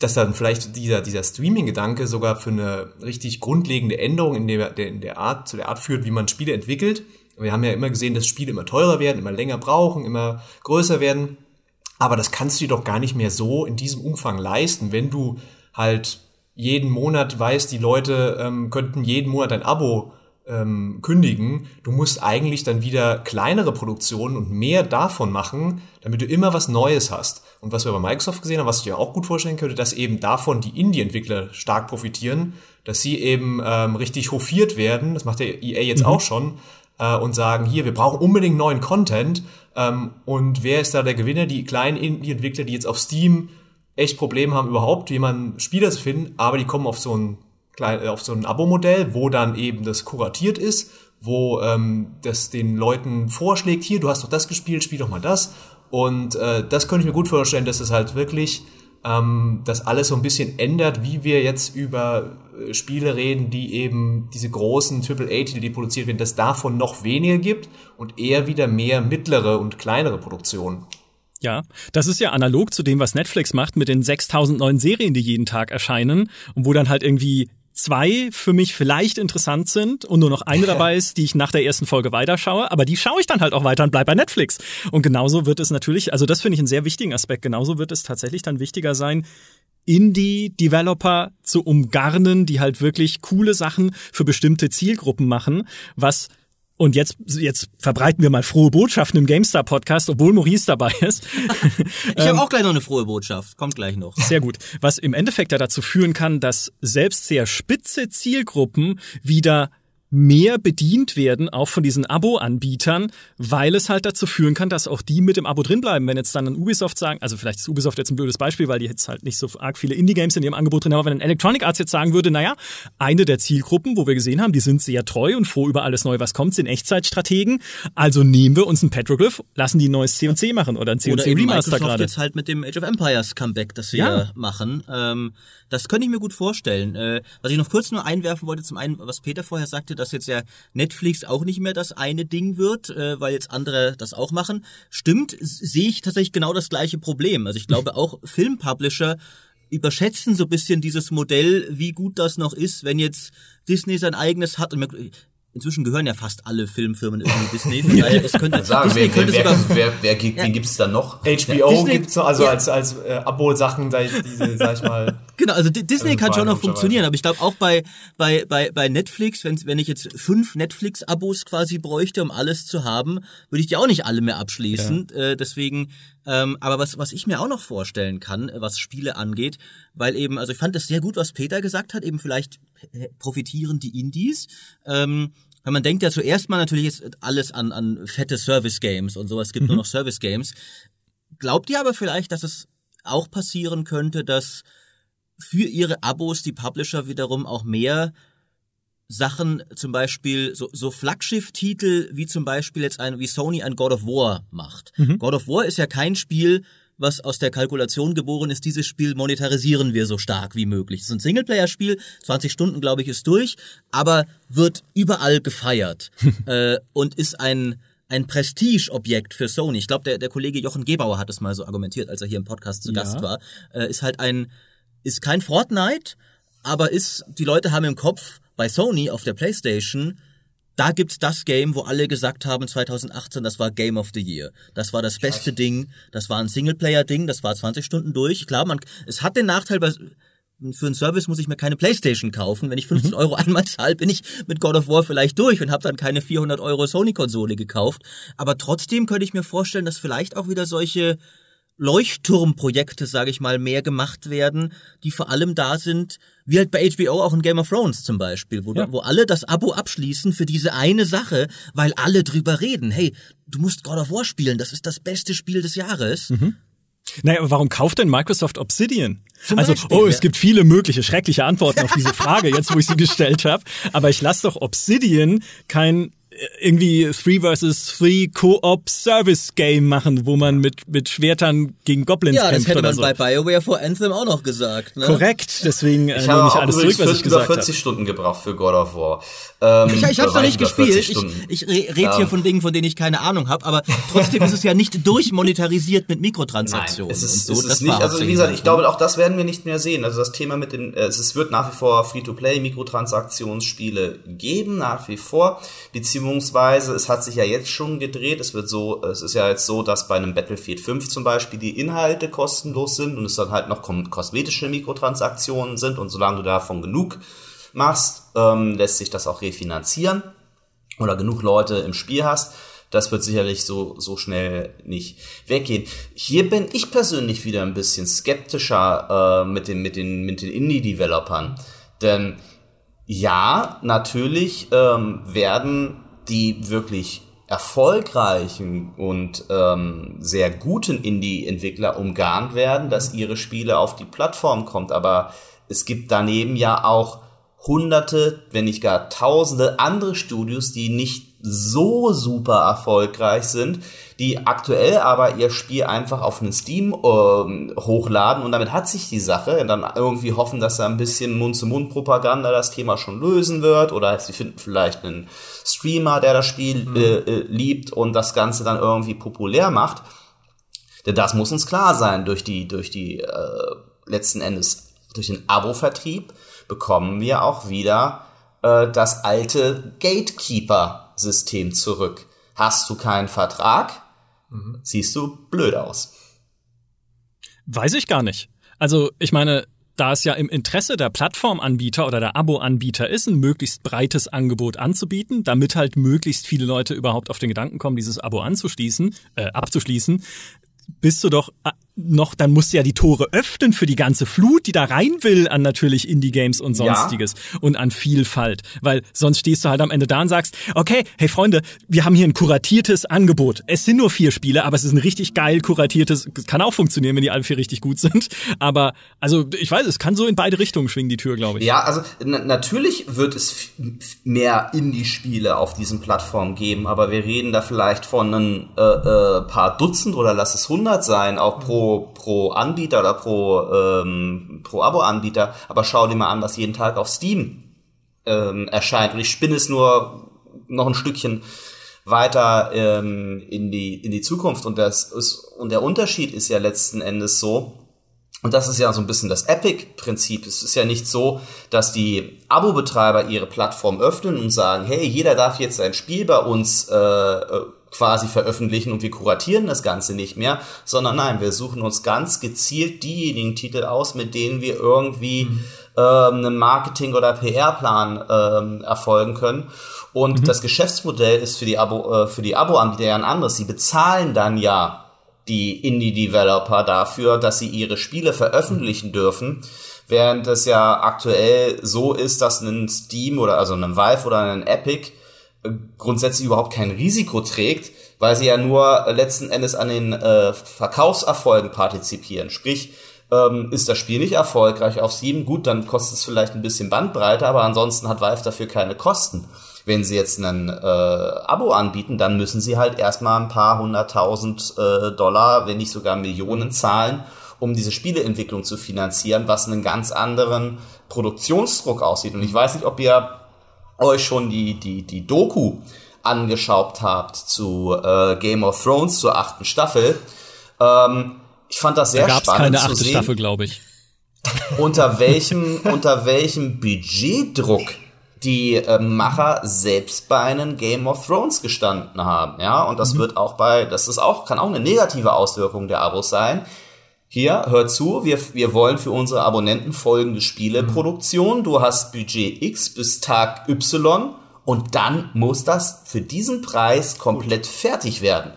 dass dann vielleicht dieser, dieser Streaming-Gedanke sogar für eine richtig grundlegende Änderung in der, in der Art, zu der Art führt, wie man Spiele entwickelt. Wir haben ja immer gesehen, dass Spiele immer teurer werden, immer länger brauchen, immer größer werden. Aber das kannst du dir doch gar nicht mehr so in diesem Umfang leisten, wenn du halt jeden Monat weißt, die Leute ähm, könnten jeden Monat ein Abo ähm, kündigen. Du musst eigentlich dann wieder kleinere Produktionen und mehr davon machen, damit du immer was Neues hast. Und was wir bei Microsoft gesehen haben, was ich dir auch gut vorstellen könnte, dass eben davon die Indie-Entwickler stark profitieren, dass sie eben ähm, richtig hofiert werden, das macht der EA jetzt mhm. auch schon, äh, und sagen, hier, wir brauchen unbedingt neuen Content. Ähm, und wer ist da der Gewinner? Die kleinen Indie-Entwickler, die jetzt auf Steam echt Probleme haben, überhaupt jemanden Spieler zu finden, aber die kommen auf so ein, äh, auf so ein Abo-Modell, wo dann eben das kuratiert ist, wo ähm, das den Leuten vorschlägt, hier, du hast doch das gespielt, spiel doch mal das. Und äh, das könnte ich mir gut vorstellen, dass es halt wirklich ähm, das alles so ein bisschen ändert, wie wir jetzt über äh, Spiele reden, die eben diese großen AAA-Titel, die produziert werden, dass davon noch weniger gibt und eher wieder mehr mittlere und kleinere Produktionen. Ja, das ist ja analog zu dem, was Netflix macht mit den 6000 neuen Serien, die jeden Tag erscheinen und wo dann halt irgendwie zwei für mich vielleicht interessant sind und nur noch eine dabei ist, die ich nach der ersten Folge weiterschaue, aber die schaue ich dann halt auch weiter und bleib bei Netflix. Und genauso wird es natürlich, also das finde ich einen sehr wichtigen Aspekt, genauso wird es tatsächlich dann wichtiger sein, Indie-Developer zu umgarnen, die halt wirklich coole Sachen für bestimmte Zielgruppen machen, was und jetzt, jetzt verbreiten wir mal frohe Botschaften im GameStar Podcast, obwohl Maurice dabei ist. ich habe ähm, auch gleich noch eine frohe Botschaft. Kommt gleich noch. Sehr gut. Was im Endeffekt ja dazu führen kann, dass selbst sehr spitze Zielgruppen wieder mehr bedient werden, auch von diesen Abo-Anbietern, weil es halt dazu führen kann, dass auch die mit dem Abo drinbleiben. Wenn jetzt dann ein Ubisoft sagen, also vielleicht ist Ubisoft jetzt ein blödes Beispiel, weil die jetzt halt nicht so arg viele Indie-Games in ihrem Angebot drin haben, aber wenn ein Electronic Arts jetzt sagen würde, naja, eine der Zielgruppen, wo wir gesehen haben, die sind sehr treu und froh über alles Neue, was kommt, sind Echtzeitstrategen, also nehmen wir uns ein Petroglyph, lassen die ein neues C&C machen oder ein C&C Remaster gerade. jetzt halt mit dem Age of Empires Comeback, das wir ja. machen. Ähm, das könnte ich mir gut vorstellen. Äh, was ich noch kurz nur einwerfen wollte, zum einen, was Peter vorher sagte, dass jetzt ja Netflix auch nicht mehr das eine Ding wird, äh, weil jetzt andere das auch machen. Stimmt, sehe ich tatsächlich genau das gleiche Problem. Also ich glaube auch Filmpublisher überschätzen so ein bisschen dieses Modell, wie gut das noch ist, wenn jetzt Disney sein eigenes hat. Und Inzwischen gehören ja fast alle Filmfirmen irgendwie Disney. Von daher, es könnte, sagen, Disney wer, könnte wer, sogar, wer, wer, wer ja. wen gibt's da noch? HBO ja, gibt's noch, also ja. als, als äh, Abo-Sachen, diese, sag ich mal. Genau, also Disney kann schon noch funktionieren, aber ich glaube auch bei, bei, bei, bei Netflix, wenn, wenn ich jetzt fünf Netflix-Abos quasi bräuchte, um alles zu haben, würde ich die auch nicht alle mehr abschließen. Ja. Äh, deswegen ähm, aber was, was ich mir auch noch vorstellen kann, was Spiele angeht, weil eben, also ich fand das sehr gut, was Peter gesagt hat, eben vielleicht profitieren die Indies. Ähm, weil man denkt ja zuerst mal natürlich ist alles an, an fette Service-Games und sowas, es gibt mhm. nur noch Service-Games. Glaubt ihr aber vielleicht, dass es auch passieren könnte, dass für ihre Abos die Publisher wiederum auch mehr Sachen, zum Beispiel so, so Flaggschiff-Titel, wie zum Beispiel jetzt ein, wie Sony ein God of War macht. Mhm. God of War ist ja kein Spiel, was aus der Kalkulation geboren ist, dieses Spiel monetarisieren wir so stark wie möglich. Es ist ein Singleplayer-Spiel, 20 Stunden, glaube ich, ist durch, aber wird überall gefeiert äh, und ist ein ein Prestigeobjekt für Sony. Ich glaube, der, der Kollege Jochen Gebauer hat es mal so argumentiert, als er hier im Podcast zu Ja. Gast war. Äh, ist halt ein, ist kein Fortnite, aber ist, die Leute haben im Kopf bei Sony auf der Playstation, da gibt's das Game, wo alle gesagt haben 2018, das war Game of the Year. Das war das beste Ding, das war ein Singleplayer-Ding, das war 20 Stunden durch. Klar, man, es hat den Nachteil, bei, für einen Service muss ich mir keine Playstation kaufen. Wenn ich 15 Euro einmal zahle, bin ich mit God of War vielleicht durch und habe dann keine 400 Euro Sony-Konsole gekauft. Aber trotzdem könnte ich mir vorstellen, dass vielleicht auch wieder solche Leuchtturmprojekte, sage ich mal, mehr gemacht werden, die vor allem da sind, wie halt bei HBO auch in Game of Thrones zum Beispiel, wo, Ja. wo alle das Abo abschließen für diese eine Sache, weil alle drüber reden. Hey, du musst God of War spielen, das ist das beste Spiel des Jahres. Naja, aber warum kauft denn Microsoft Obsidian? Zum also, Beispiel, oh, es ja. gibt viele mögliche schreckliche Antworten auf diese Frage, jetzt wo ich sie gestellt habe. Aber ich lasse doch Obsidian kein irgendwie 3 vs 3 Co-op Service Game machen, wo man mit, mit Schwertern gegen Goblins Ja, das kämpft hätte oder man so. bei BioWare vor Anthem auch noch gesagt. Ne? Korrekt, deswegen äh, Ich nehme habe ich alles zurück, was ich gesagt 40 habe. Stunden gebraucht für God of War. Ähm, Ich, ich hab's oder noch nicht 40 gespielt. Ich, ich re- rede hier von Dingen, von denen ich keine Ahnung habe, aber trotzdem ist es ja nicht durchmonetarisiert mit Mikrotransaktionen es ist, so. es Das ist nicht, also wie gesagt, ich glaube, auch das werden wir nicht mehr sehen. Also das Thema mit den, äh, es wird nach wie vor Free-to-Play Mikrotransaktionsspiele geben, nach wie vor. Beziehungsweise, es hat sich ja jetzt schon gedreht. Es wird so, es ist ja jetzt so, dass bei einem Battlefield 5 zum Beispiel die Inhalte kostenlos sind und es dann halt noch kosmetische Mikrotransaktionen sind und solange du davon genug machst, ähm, lässt sich das auch refinanzieren oder genug Leute im Spiel hast, das wird sicherlich so, so schnell nicht weggehen. Hier bin ich persönlich wieder ein bisschen skeptischer äh, mit den, mit den, mit den Indie-Developern. Denn ja, natürlich ähm, werden die wirklich erfolgreichen und ähm, sehr guten Indie-Entwickler umgarnt werden, dass ihre Spiele auf die Plattform kommt. Aber es gibt daneben ja auch hunderte, wenn nicht gar tausende andere Studios, die nicht so super erfolgreich sind, die aktuell aber ihr Spiel einfach auf einen Steam ähm, hochladen und damit hat sich die Sache und dann irgendwie hoffen, dass da ein bisschen Mund-zu-Mund-Propaganda das Thema schon lösen wird oder sie finden vielleicht einen Streamer, der das Spiel äh, äh, liebt und das Ganze dann irgendwie populär macht. Denn das muss uns klar sein, durch die, durch die äh, letzten Endes, durch den Abo-Vertrieb bekommen wir auch wieder äh, das alte Gatekeeper-System zurück. Hast du keinen Vertrag, siehst du blöd aus. Weiß ich gar nicht. Also, ich meine, da es ja im Interesse der Plattformanbieter oder der Abo-Anbieter ist, ein möglichst breites Angebot anzubieten, damit halt möglichst viele Leute überhaupt auf den Gedanken kommen, dieses Abo anzuschließen, äh, abzuschließen, bist du doch äh, noch, dann musst du ja die Tore öffnen für die ganze Flut, die da rein will an natürlich Indie-Games und Ja. sonstiges und an Vielfalt. Weil sonst stehst du halt am Ende da und sagst, okay, hey Freunde, wir haben hier ein kuratiertes Angebot. Es sind nur vier Spiele, aber es ist ein richtig geil kuratiertes, kann auch funktionieren, wenn die alle vier richtig gut sind. Aber, also, ich weiß, es kann so in beide Richtungen schwingen, die Tür, glaube ich. Ja, also na natürlich wird es mehr Indie-Spiele auf diesen Plattformen geben, aber wir reden da vielleicht von ein äh, äh, paar Dutzend oder lass es hundert sein, auch pro pro Anbieter oder pro ähm, pro Abo-Anbieter. Aber schau dir mal an, was jeden Tag auf Steam ähm, erscheint. Und ich spinne es nur noch ein Stückchen weiter ähm, in die in die Zukunft. Und das ist und der Unterschied ist ja letzten Endes so, und das ist ja so ein bisschen das Epic-Prinzip. Es ist ja nicht so, dass die Abo-Betreiber ihre Plattform öffnen und sagen, hey, jeder darf jetzt sein Spiel bei uns äh, äh, quasi veröffentlichen und wir kuratieren das Ganze nicht mehr, sondern nein, wir suchen uns ganz gezielt diejenigen Titel aus, mit denen wir irgendwie ähm, einen Marketing- oder PR-Plan ähm, erfolgen können. Und das Geschäftsmodell ist für die Abo, äh, für die Abo-Anbieter ja ein anderes. Sie bezahlen dann ja die Indie-Developer dafür, dass sie ihre Spiele veröffentlichen dürfen, während es ja aktuell so ist, dass ein Steam oder also ein Valve oder ein Epic grundsätzlich überhaupt kein Risiko trägt, weil sie ja nur äh, letzten Endes an den äh, Verkaufserfolgen partizipieren. Sprich, ähm, ist das Spiel nicht erfolgreich auf Steam, gut, dann kostet es vielleicht ein bisschen Bandbreite, aber ansonsten hat Valve dafür keine Kosten. Wenn sie jetzt ein äh, Abo anbieten, dann müssen sie halt erstmal ein paar hunderttausend äh, Dollar, wenn nicht sogar Millionen zahlen, um diese Spieleentwicklung zu finanzieren, was einen ganz anderen Produktionsdruck aussieht. Und ich weiß nicht, ob ihr euch schon die, die, die Doku angeschaubt habt zu äh, Game of Thrones zur achten Staffel. Ähm, ich fand das sehr da gab's spannend keine achte zu sehen, Staffel, glaube ich. unter welchem unter welchem Budgetdruck die äh, Macher selbst bei einem Game of Thrones gestanden haben, ja, und das wird auch bei, das ist auch, kann auch eine negative Auswirkung der Abos sein. Hier, hör zu, wir, wir wollen für unsere Abonnenten folgende Spieleproduktion. Du hast Budget X bis Tag Y und dann muss das für diesen Preis komplett fertig werden.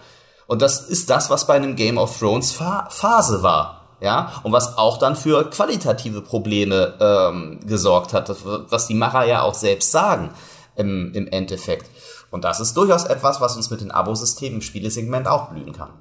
Und das ist das, was bei einem Game of Thrones Fa Phase war. Ja, und was auch dann für qualitative Probleme ähm, gesorgt hat, was die Macher ja auch selbst sagen im, im Endeffekt. Und das ist durchaus etwas, was uns mit den Abosystemen im Spielesegment auch blühen kann.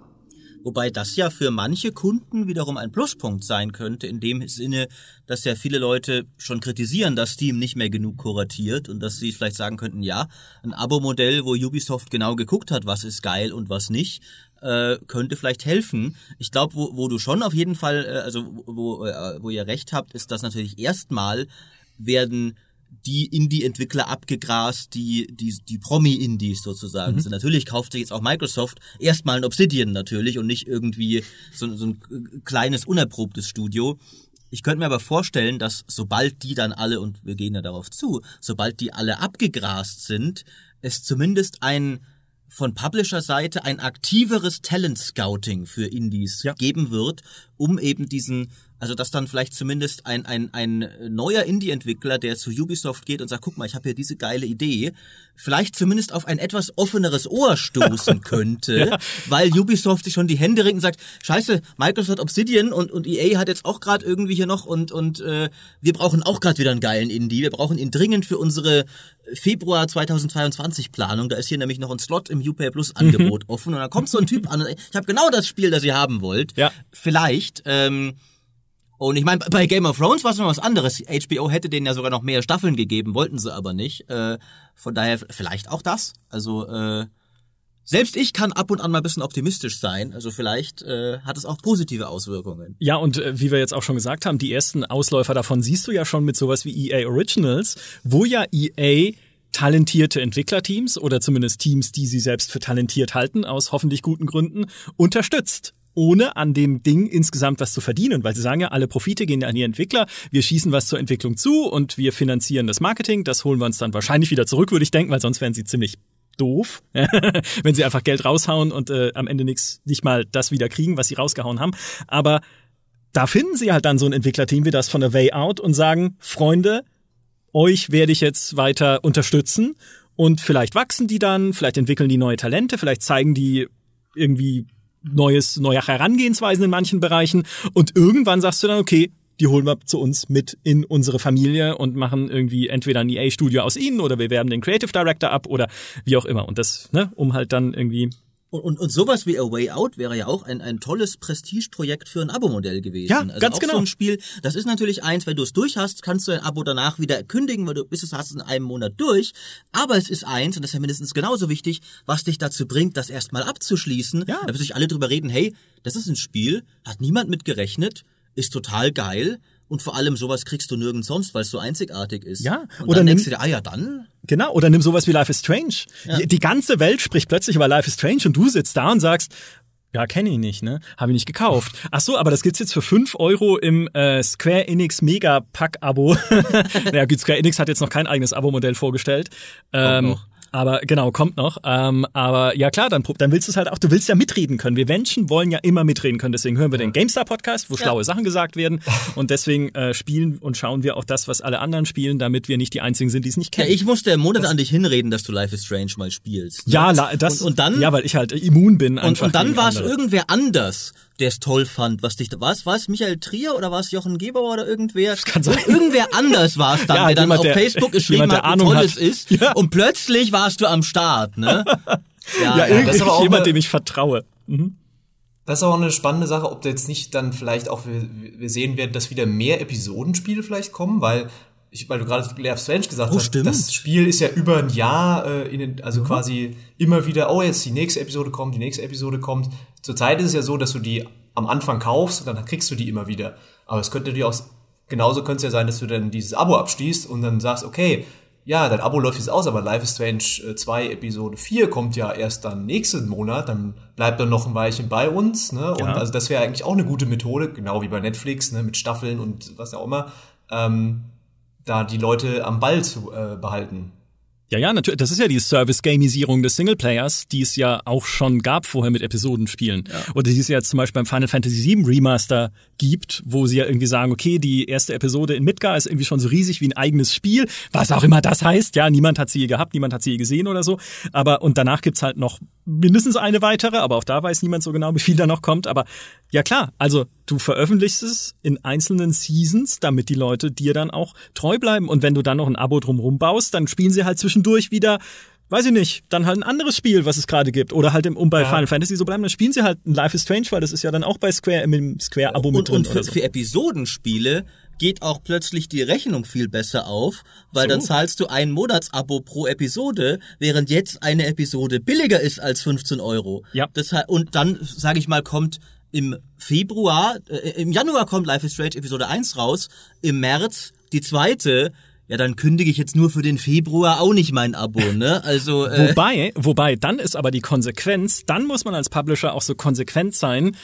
Wobei das ja für manche Kunden wiederum ein Pluspunkt sein könnte, in dem Sinne, dass ja viele Leute schon kritisieren, dass Steam nicht mehr genug kuratiert und dass sie vielleicht sagen könnten, ja, ein Abo-Modell, wo Ubisoft genau geguckt hat, was ist geil und was nicht, äh, könnte vielleicht helfen. Ich glaube, wo, wo du schon auf jeden Fall, äh, also wo, äh, wo ihr recht habt, ist, dass natürlich erstmal werden die Indie-Entwickler abgegrast, die, die, die Promi-Indies sozusagen. Mhm. Also natürlich kauft sich jetzt auch Microsoft erstmal ein Obsidian natürlich und nicht irgendwie so, so ein kleines, unerprobtes Studio. Ich könnte mir aber vorstellen, dass sobald die dann alle, und wir gehen ja darauf zu, sobald die alle abgegrast sind, es zumindest ein von Publisher-Seite ein aktiveres Talent-Scouting für Indies ja. geben wird, um eben diesen also dass dann vielleicht zumindest ein, ein, ein neuer Indie-Entwickler, der zu Ubisoft geht und sagt, guck mal, ich habe hier diese geile Idee, vielleicht zumindest auf ein etwas offeneres Ohr stoßen könnte, ja. weil Ubisoft sich schon die Hände ringt und sagt, scheiße, Microsoft Obsidian und, und EA hat jetzt auch gerade irgendwie hier noch und, und äh, wir brauchen auch gerade wieder einen geilen Indie. Wir brauchen ihn dringend für unsere Februar 2022 Planung. Da ist hier nämlich noch ein Slot im UPay Plus Angebot mhm. offen und dann kommt so ein Typ an und ich habe genau das Spiel, das ihr haben wollt. Ja. Vielleicht. Ähm, und ich meine, bei Game of Thrones war es noch was anderes. HBO hätte denen ja sogar noch mehr Staffeln gegeben, wollten sie aber nicht. Äh, von daher vielleicht auch das. Also äh, selbst ich kann ab und an mal ein bisschen optimistisch sein. Also vielleicht äh, hat es auch positive Auswirkungen. Ja, und äh, wie wir jetzt auch schon gesagt haben, die ersten Ausläufer davon siehst du ja schon mit sowas wie EA Originals, wo ja EA talentierte Entwicklerteams oder zumindest Teams, die sie selbst für talentiert halten, aus hoffentlich guten Gründen, unterstützt ohne an dem Ding insgesamt was zu verdienen, weil sie sagen ja, alle Profite gehen an die Entwickler, wir schießen was zur Entwicklung zu und wir finanzieren das Marketing, das holen wir uns dann wahrscheinlich wieder zurück, würde ich denken, weil sonst wären sie ziemlich doof, wenn sie einfach Geld raushauen und äh, am Ende nichts, nicht mal das wieder kriegen, was sie rausgehauen haben. Aber da finden sie halt dann so ein Entwicklerteam wie das von der Way Out und sagen, Freunde, euch werde ich jetzt weiter unterstützen und vielleicht wachsen die dann, vielleicht entwickeln die neue Talente, vielleicht zeigen die irgendwie neues, neue Herangehensweisen in manchen Bereichen. Und irgendwann sagst du dann, okay, die holen wir zu uns mit in unsere Familie und machen irgendwie entweder ein EA-Studio aus ihnen oder wir werben den Creative Director ab oder wie auch immer. Und das, ne, um halt dann irgendwie und, und, und sowas wie A Way Out wäre ja auch ein, ein tolles Prestigeprojekt für ein Abo-Modell gewesen. Ja, also ganz auch genau. So ein Spiel, das ist natürlich eins, wenn du es durch hast, kannst du ein Abo danach wieder kündigen, weil du bist es hast in einem Monat durch. Aber es ist eins, und das ist ja mindestens genauso wichtig, was dich dazu bringt, das erstmal abzuschließen. Ja. Da müssen sich alle drüber reden, hey, das ist ein Spiel, hat niemand mit gerechnet, ist total geil und vor allem sowas kriegst du nirgends sonst, weil es so einzigartig ist. Ja, und oder dann nimm- denkst du dir, ah ja, dann. Genau, oder nimm sowas wie Life is Strange. Die, die ganze Welt spricht plötzlich über Life is Strange und du sitzt da und sagst, ja, kenne ich nicht, ne? Habe ich nicht gekauft. Ach so, aber das gibt's jetzt für 5 Euro im äh, Square Enix Mega Pack Abo. naja, gut, Square Enix hat jetzt noch kein eigenes Abo-Modell vorgestellt. Ähm. Aber genau, kommt noch. Ähm, aber ja klar, dann, dann willst du es halt auch, du willst ja mitreden können. Wir Menschen wollen ja immer mitreden können. Deswegen hören wir den GameStar-Podcast, wo schlaue Sachen gesagt werden. Und deswegen äh, spielen und schauen wir auch das, was alle anderen spielen, damit wir nicht die Einzigen sind, die es nicht Ja, kennen. ich musste Monate an dich hinreden, dass du Life is Strange mal spielst. ne? Ja, das, und, und dann ja, weil ich halt immun bin Und, und dann war es irgendwer anders, der es toll fand, was dich da, war es, war es Michael Trier oder war es Jochen Gebauer oder irgendwer? kann sein. Irgendwer anders war es dann, Ja, der dann jemand, auf der- Facebook geschrieben jemand, der hat, wie Ahnung toll hat. es ist. Ja. Und plötzlich warst du am Start, ne? ja, ja, irgendwie das ist aber auch jemand, eine- dem ich vertraue. Das ist auch eine spannende Sache, ob jetzt nicht dann vielleicht auch wir, wir sehen werden, dass wieder mehr Episodenspiele vielleicht kommen, weil ich, weil du gerade Life Strange gesagt Oh, hast, stimmt. das Spiel ist ja über ein Jahr äh, in den, also quasi immer wieder, oh jetzt die nächste Episode kommt, die nächste Episode kommt. Zurzeit ist es ja so, dass du die am Anfang kaufst und dann kriegst du die immer wieder. Aber es könnte dir auch genauso könnte es ja sein, dass du dann dieses Abo abschließt und dann sagst, okay, ja, dein Abo läuft jetzt aus, aber Life is Strange 2 Episode 4 kommt ja erst dann nächsten Monat, dann bleibt er noch ein Weilchen bei uns, ne? Und Ja. also das wäre eigentlich auch eine gute Methode, genau wie bei Netflix, ne, mit Staffeln und was auch immer, ähm, da die Leute am Ball zu äh, behalten. Ja, ja, natürlich. Das ist ja die Service-Gamisierung des Singleplayers, die es ja auch schon gab vorher mit Episodenspielen. Oder die es ja jetzt zum Beispiel beim Final Fantasy VII Remaster gibt, wo sie ja irgendwie sagen, okay, die erste Episode in Midgar ist irgendwie schon so riesig wie ein eigenes Spiel, was auch immer das heißt. Ja, niemand hat sie je gehabt, niemand hat sie je gesehen oder so. Aber und danach gibt's halt noch mindestens eine weitere, aber auch da weiß niemand so genau, wie viel da noch kommt. Aber ja klar, also du veröffentlichst es in einzelnen Seasons, damit die Leute dir dann auch treu bleiben. Und wenn du dann noch ein Abo drumrum baust, dann spielen sie halt zwischendurch wieder, weiß ich nicht, dann halt ein anderes Spiel, was es gerade gibt. Oder halt im, um bei Final Fantasy so bleiben, dann spielen sie halt ein Life is Strange, weil das ist ja dann auch bei Square im Square-Abo mit drin. und für, so. für Episodenspiele geht auch plötzlich die Rechnung viel besser auf, weil dann zahlst du ein Monatsabo pro Episode, während jetzt eine Episode billiger ist als 15 Euro. Ja. Das, und dann, sage ich mal, kommt im Februar, äh, im Januar kommt Life is Strange Episode 1 raus, im März die zweite, ja, dann kündige ich jetzt nur für den Februar auch nicht mein Abo, ne? Also, äh, Wobei, wobei, dann ist aber die Konsequenz, dann muss man als Publisher auch so konsequent sein,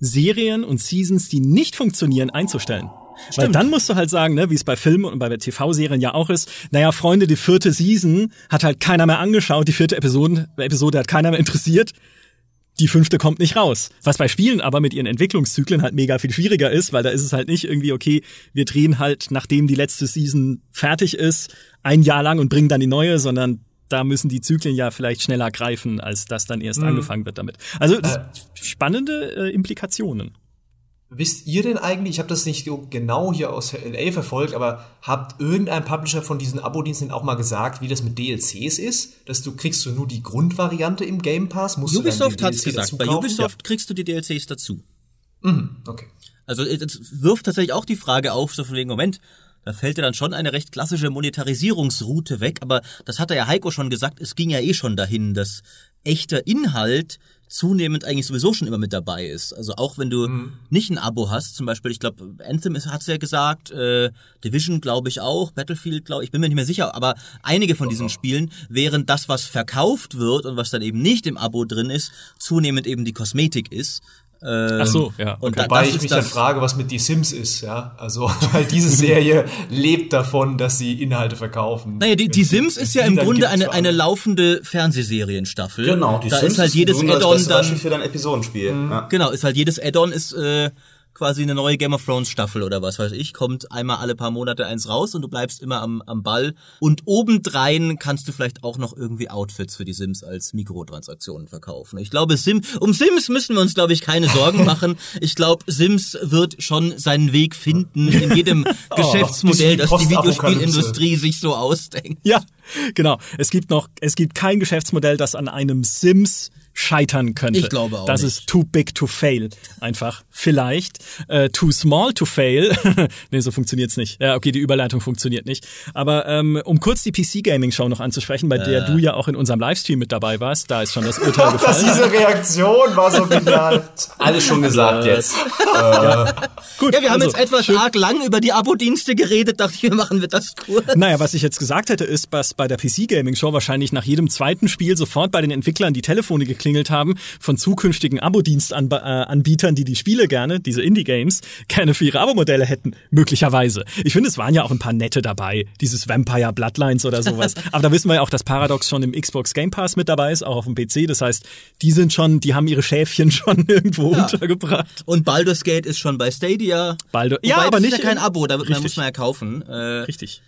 Serien und Seasons, die nicht funktionieren, einzustellen. Weil dann musst du halt sagen, ne, wie es bei Filmen und bei TV-Serien ja auch ist, naja, Freunde, die vierte Season hat halt keiner mehr angeschaut, die vierte Episode, Episode hat keiner mehr interessiert, die fünfte kommt nicht raus. Was bei Spielen aber mit ihren Entwicklungszyklen halt mega viel schwieriger ist, weil da ist es halt nicht irgendwie, okay, wir drehen halt, nachdem die letzte Season fertig ist, ein Jahr lang und bringen dann die neue, sondern da müssen die Zyklen ja vielleicht schneller greifen, als das dann erst angefangen wird damit. Also das spannende äh, Implikationen. Wisst ihr denn eigentlich, ich habe das nicht so genau hier aus LA verfolgt, aber habt irgendein Publisher von diesen Abo-Diensten auch mal gesagt, wie das mit DLCs ist? Dass du kriegst du nur die Grundvariante im Game Pass? Musst Ubisoft die DLC gesagt. Bei? Ubisoft kriegst du die DLCs dazu. Okay. Also es wirft tatsächlich auch die Frage auf, so von wegen, Moment, da fällt ja dann schon eine recht klassische Monetarisierungsroute weg, aber das hat er ja Heiko schon gesagt, es ging ja eh schon dahin, dass echter Inhalt zunehmend eigentlich sowieso schon immer mit dabei ist. Also auch wenn du nicht ein Abo hast, zum Beispiel, ich glaube, Anthem hat's ja gesagt, äh, Division glaube ich auch, Battlefield glaube ich, bin mir nicht mehr sicher, aber einige von diesen Spielen, während das, was verkauft wird und was dann eben nicht im Abo drin ist, zunehmend eben die Kosmetik ist. Ähm, Ach so, ja. Und okay. da, Wobei ich mich dann frage, was mit die Sims ist, ja. Also, weil diese Serie lebt davon, dass sie Inhalte verkaufen. Naja, die, die Sims ist ja im dann Grunde eine, eine laufende Fernsehserienstaffel. Genau, die da Sims ist halt jedes Add-on beste Beispiel dann, für dein Episodenspiel. Ja. genau, ist halt jedes Add-on ist äh, quasi eine neue Game of Thrones Staffel oder was weiß ich, kommt einmal alle paar Monate eins raus und du bleibst immer am, am Ball. Und obendrein kannst du vielleicht auch noch irgendwie Outfits für die Sims als Mikrotransaktionen verkaufen. Ich glaube, Sim, um Sims müssen wir uns, glaube ich, keine Sorgen machen. Ich glaube, Sims wird schon seinen Weg finden in jedem Geschäftsmodell, bisschen das die. Videospielindustrie sich so ausdenkt. Ja, genau. Es gibt noch, es gibt kein Geschäftsmodell, das an einem Sims scheitern könnte. Ich glaube auch Das nicht. ist too big to fail. Einfach. Vielleicht. Äh, too small to fail. nee, so funktioniert's nicht. Ja, okay, die Überleitung funktioniert nicht. Aber ähm, um kurz die PC Gaming Show noch anzusprechen, bei der du ja auch in unserem Livestream mit dabei warst, da ist schon das Urteil Dass gefallen. diese Reaktion war so genial. Alles schon gesagt jetzt. Gut, Ja, wir haben also, jetzt etwas arg lang über die Abo-Dienste geredet, dachte ich, wir machen wir das kurz. Naja, was ich jetzt gesagt hätte, ist, dass bei der PC Gaming Show wahrscheinlich nach jedem zweiten Spiel sofort bei den Entwicklern die Telefone geklingelt haben von zukünftigen Abo-Dienstanbietern, die die Spiele gerne, diese Indie-Games, gerne für ihre Abo-Modelle hätten. Möglicherweise. Ich finde, es waren ja auch ein paar nette dabei. Dieses Vampire Bloodlines oder sowas. Aber da wissen wir ja auch, dass Paradox schon im Xbox Game Pass mit dabei ist, auch auf dem PC. Das heißt, die sind schon, die haben ihre Schäfchen schon irgendwo untergebracht. Und Baldur's Gate ist schon bei Stadia. Baldur- Wobei, ja, aber das nicht ist ja kein in- Abo, da wird, man Richtig. muss man ja kaufen. Äh, Richtig.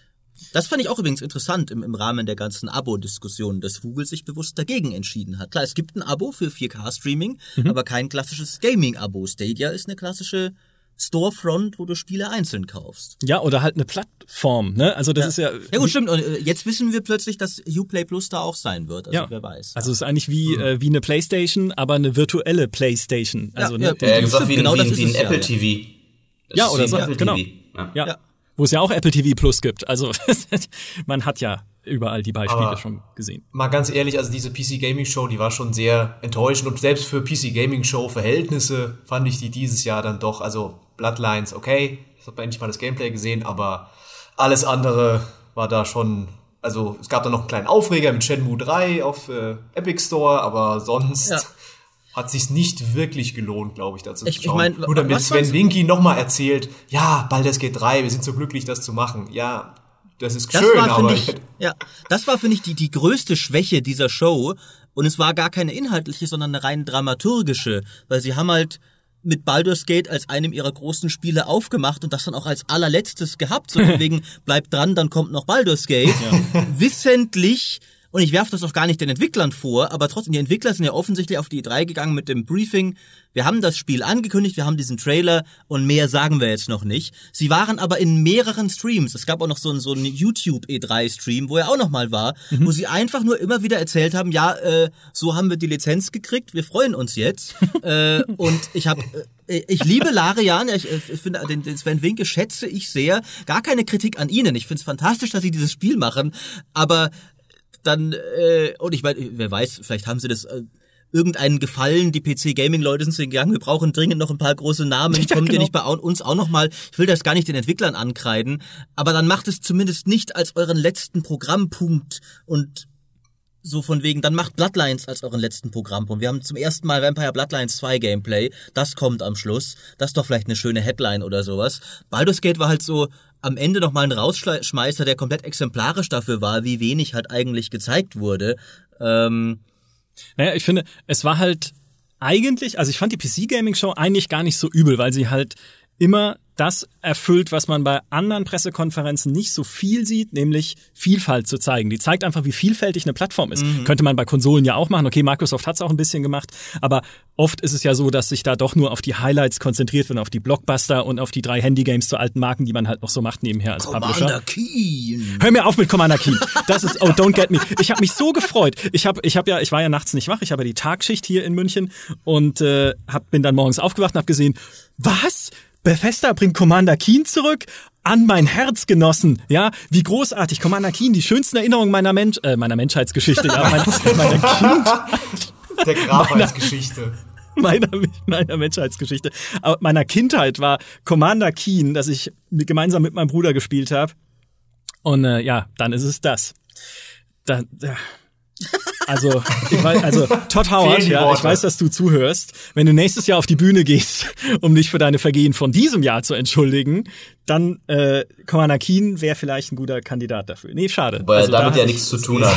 Das fand ich auch übrigens interessant im, im Rahmen der ganzen Abo-Diskussion, dass Google sich bewusst dagegen entschieden hat. Klar, es gibt ein Abo für 4K-Streaming, Mhm. aber kein klassisches Gaming-Abo. Stadia ist eine klassische Storefront, wo du Spiele einzeln kaufst. Ja, oder halt eine Plattform, ne? Also das ist ja. Ja gut, stimmt. Und äh, jetzt wissen wir plötzlich, dass Uplay Plus da auch sein wird. Also Ja, wer weiß. Also es ist eigentlich wie, äh, wie eine Playstation, aber eine virtuelle Playstation. Also, Ja, ne, ja. hat gesagt, wie ein, genau wie das ein, ist wie ein es ja, Apple ja. TV. Das Ja, oder wie so, ein genau. Ja. ja. Wo es ja auch Apple TV Plus gibt. Also man hat ja überall die Beispiele Aber- schon gesehen. Mal ganz ehrlich, also diese PC Gaming Show, die war schon sehr enttäuschend und selbst für PC Gaming Show Verhältnisse fand ich die dieses Jahr dann doch, also Bloodlines, okay, ich habe endlich mal das Gameplay gesehen, aber alles andere war da schon Also es gab da noch einen kleinen Aufreger mit Shenmue 3 auf äh, Epic Store, aber sonst Ja. Hat sich's nicht wirklich gelohnt, glaube ich, dazu Ich- zu ich schauen. mein, Nur damit Sven? Winky nochmal erzählt, ja, Baldur's Gate 3, wir sind so glücklich, das zu machen. Ja, das ist Das schön, war, aber finde ich, ja, das war, finde ich, die, die größte Schwäche dieser Show. Und es war gar keine inhaltliche, sondern eine rein dramaturgische, weil sie haben halt mit Baldur's Gate als einem ihrer großen Spiele aufgemacht und das dann auch als allerletztes gehabt. So von wegen, bleibt dran, dann kommt noch Baldur's Gate. Wissentlich, und ich werfe das auch gar nicht den Entwicklern vor, aber trotzdem, die Entwickler sind ja offensichtlich auf die E3 gegangen mit dem Briefing. Wir haben das Spiel angekündigt, wir haben diesen Trailer und mehr sagen wir jetzt noch nicht. Sie waren aber in mehreren Streams. Es gab auch noch so einen, so einen YouTube E3-Stream, wo er auch noch mal war, wo sie einfach nur immer wieder erzählt haben, ja, äh, so haben wir die Lizenz gekriegt, wir freuen uns jetzt. äh, und ich habe äh, ich liebe Larian, ich, äh, ich finde den, den Sven Winke schätze ich sehr. Gar keine Kritik an ihnen. Ich finde es fantastisch, dass sie dieses Spiel machen, aber dann, äh, und ich meine, wer weiß, vielleicht haben sie das äh, irgendeinen Gefallen, die PC-Gaming-Leute sind so gegangen, wir brauchen dringend noch ein paar große Namen, Ja, kommt ihr genau. nicht bei uns auch noch mal, ich will das gar nicht den Entwicklern ankreiden, aber dann macht es zumindest nicht als euren letzten Programmpunkt und so von wegen, dann macht Bloodlines als euren letzten Programmpunkt. Wir haben zum ersten Mal Vampire Bloodlines 2 Gameplay. Das kommt am Schluss. Das ist doch vielleicht eine schöne Headline oder sowas. Baldur's Gate war halt so am Ende nochmal ein Rausschmeißer, der komplett exemplarisch dafür war, wie wenig halt eigentlich gezeigt wurde. Ähm, Naja, ich finde, es war halt eigentlich, also ich fand die PC Gaming Show eigentlich gar nicht so übel, weil sie halt immer das erfüllt, was man bei anderen Pressekonferenzen nicht so viel sieht, nämlich Vielfalt zu zeigen. Die zeigt einfach, wie vielfältig eine Plattform ist. Könnte man bei Konsolen ja auch machen. Okay, Microsoft hat es auch ein bisschen gemacht, aber oft ist es ja so, dass sich da doch nur auf die Highlights konzentriert wird, auf die Blockbuster und auf die drei Handy-Games zu alten Marken, die man halt noch so macht nebenher als Publisher. Commander Keen. Hör mir auf mit Commander Keen. Das ist oh don't get me. Ich habe mich so gefreut. Ich habe ich habe ja ich war ja nachts nicht wach. Ich habe ja die Tagschicht hier in München und äh, hab, bin dann morgens aufgewacht und habe gesehen, was? Bethesda bringt Commander Keen zurück an mein Herz genossen. Ja, wie großartig Commander Keen, die schönsten Erinnerungen meiner Mensch äh, meiner Menschheitsgeschichte, ja, meiner, meiner Kind der Graf als Geschichte. meiner, meiner Menschheitsgeschichte. Aber meiner Kindheit war Commander Keen, das ich gemeinsam mit meinem Bruder gespielt habe. Und äh, ja, dann ist es das. Da, da. Also, ich weiß, also Todd Howard, ja, ich weiß, dass du zuhörst. Wenn du nächstes Jahr auf die Bühne gehst, um dich für deine Vergehen von diesem Jahr zu entschuldigen, dann äh, Keen wäre vielleicht ein guter Kandidat dafür. Nee, schade. Weil Also, er da damit ja nichts zu tun hat.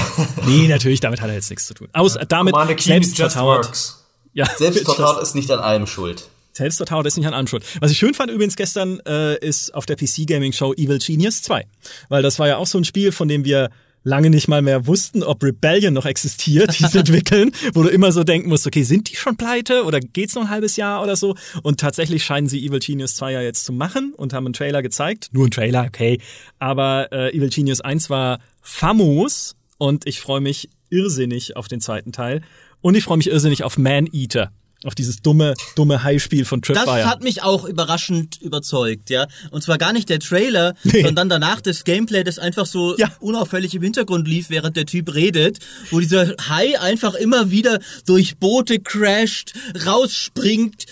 Nee, natürlich, damit hat er jetzt nichts zu tun. Aus, damit Commander Keen selbst Todd just Howard. works. Ja, Selbst Todd Howard ist nicht an allem schuld. selbst Todd Howard ist nicht an allem schuld. Was ich schön fand übrigens gestern, äh, ist auf der PC Gaming Show Evil Genius 2. Weil das war ja auch so ein Spiel, von dem wir lange nicht mal mehr wussten, ob Rebellion noch existiert, die es entwickeln, wo du immer so denken musst, okay, sind die schon pleite oder geht's noch ein halbes Jahr oder so? Und tatsächlich scheinen sie Evil Genius 2 ja jetzt zu machen und haben einen Trailer gezeigt. Nur ein Trailer, okay. Aber äh, Evil Genius 1 war famos und ich freue mich irrsinnig auf den zweiten Teil. Und ich freue mich irrsinnig auf Man Eater. Auf dieses dumme, dumme High-Spiel von Das Tripwire. hat mich auch überraschend überzeugt, ja. Und zwar gar nicht der Trailer, Nee. sondern danach das Gameplay, das einfach so Ja. unauffällig im Hintergrund lief, während der Typ redet, wo dieser Hai einfach immer wieder durch Boote crasht, rausspringt,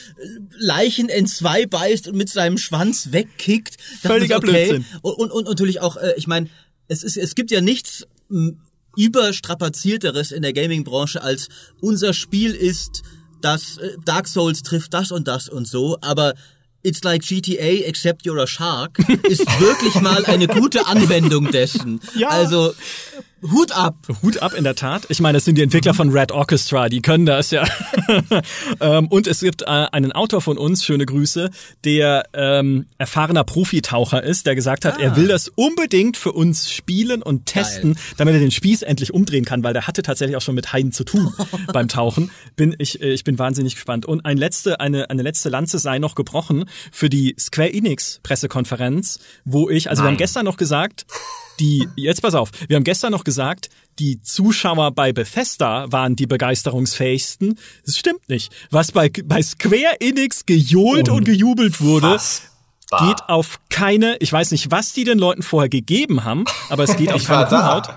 Leichen entzwei beißt und mit seinem Schwanz wegkickt. Da Völliger okay. Blödsinn. Und, und, und natürlich auch, äh, ich meine, es, ist, es gibt ja nichts überstrapazierteres in der Gaming-Branche als unser Spiel ist, das äh, Dark Souls trifft das und das und so, aber It's like GTA except you're a shark ist wirklich mal eine gute Anwendung dessen. Ja. Also Hut ab. Hut ab in der Tat. Ich meine, das sind die Entwickler von Red Orchestra, die können das ja. ähm, und es gibt äh, einen Autor von uns, schöne Grüße, der ähm, erfahrener Profitaucher ist, der gesagt hat, er will das unbedingt für uns spielen und testen, damit er den Spieß endlich umdrehen kann, weil der hatte tatsächlich auch schon mit Haien zu tun beim Tauchen. Bin ich, äh, ich bin wahnsinnig gespannt. Und ein letzte, eine, eine letzte Lanze sei noch gebrochen für die Square Enix Pressekonferenz, wo ich, also wir haben gestern noch gesagt, die, jetzt pass auf, wir haben gestern noch gesagt, die Zuschauer bei Bethesda waren die begeisterungsfähigsten. Das stimmt nicht. Was bei, bei Square Enix gejohlt und gejubelt wurde, Unfassbar. geht auf keine, ich weiß nicht, was die den Leuten vorher gegeben haben, aber es geht auf keine Kuhhaut.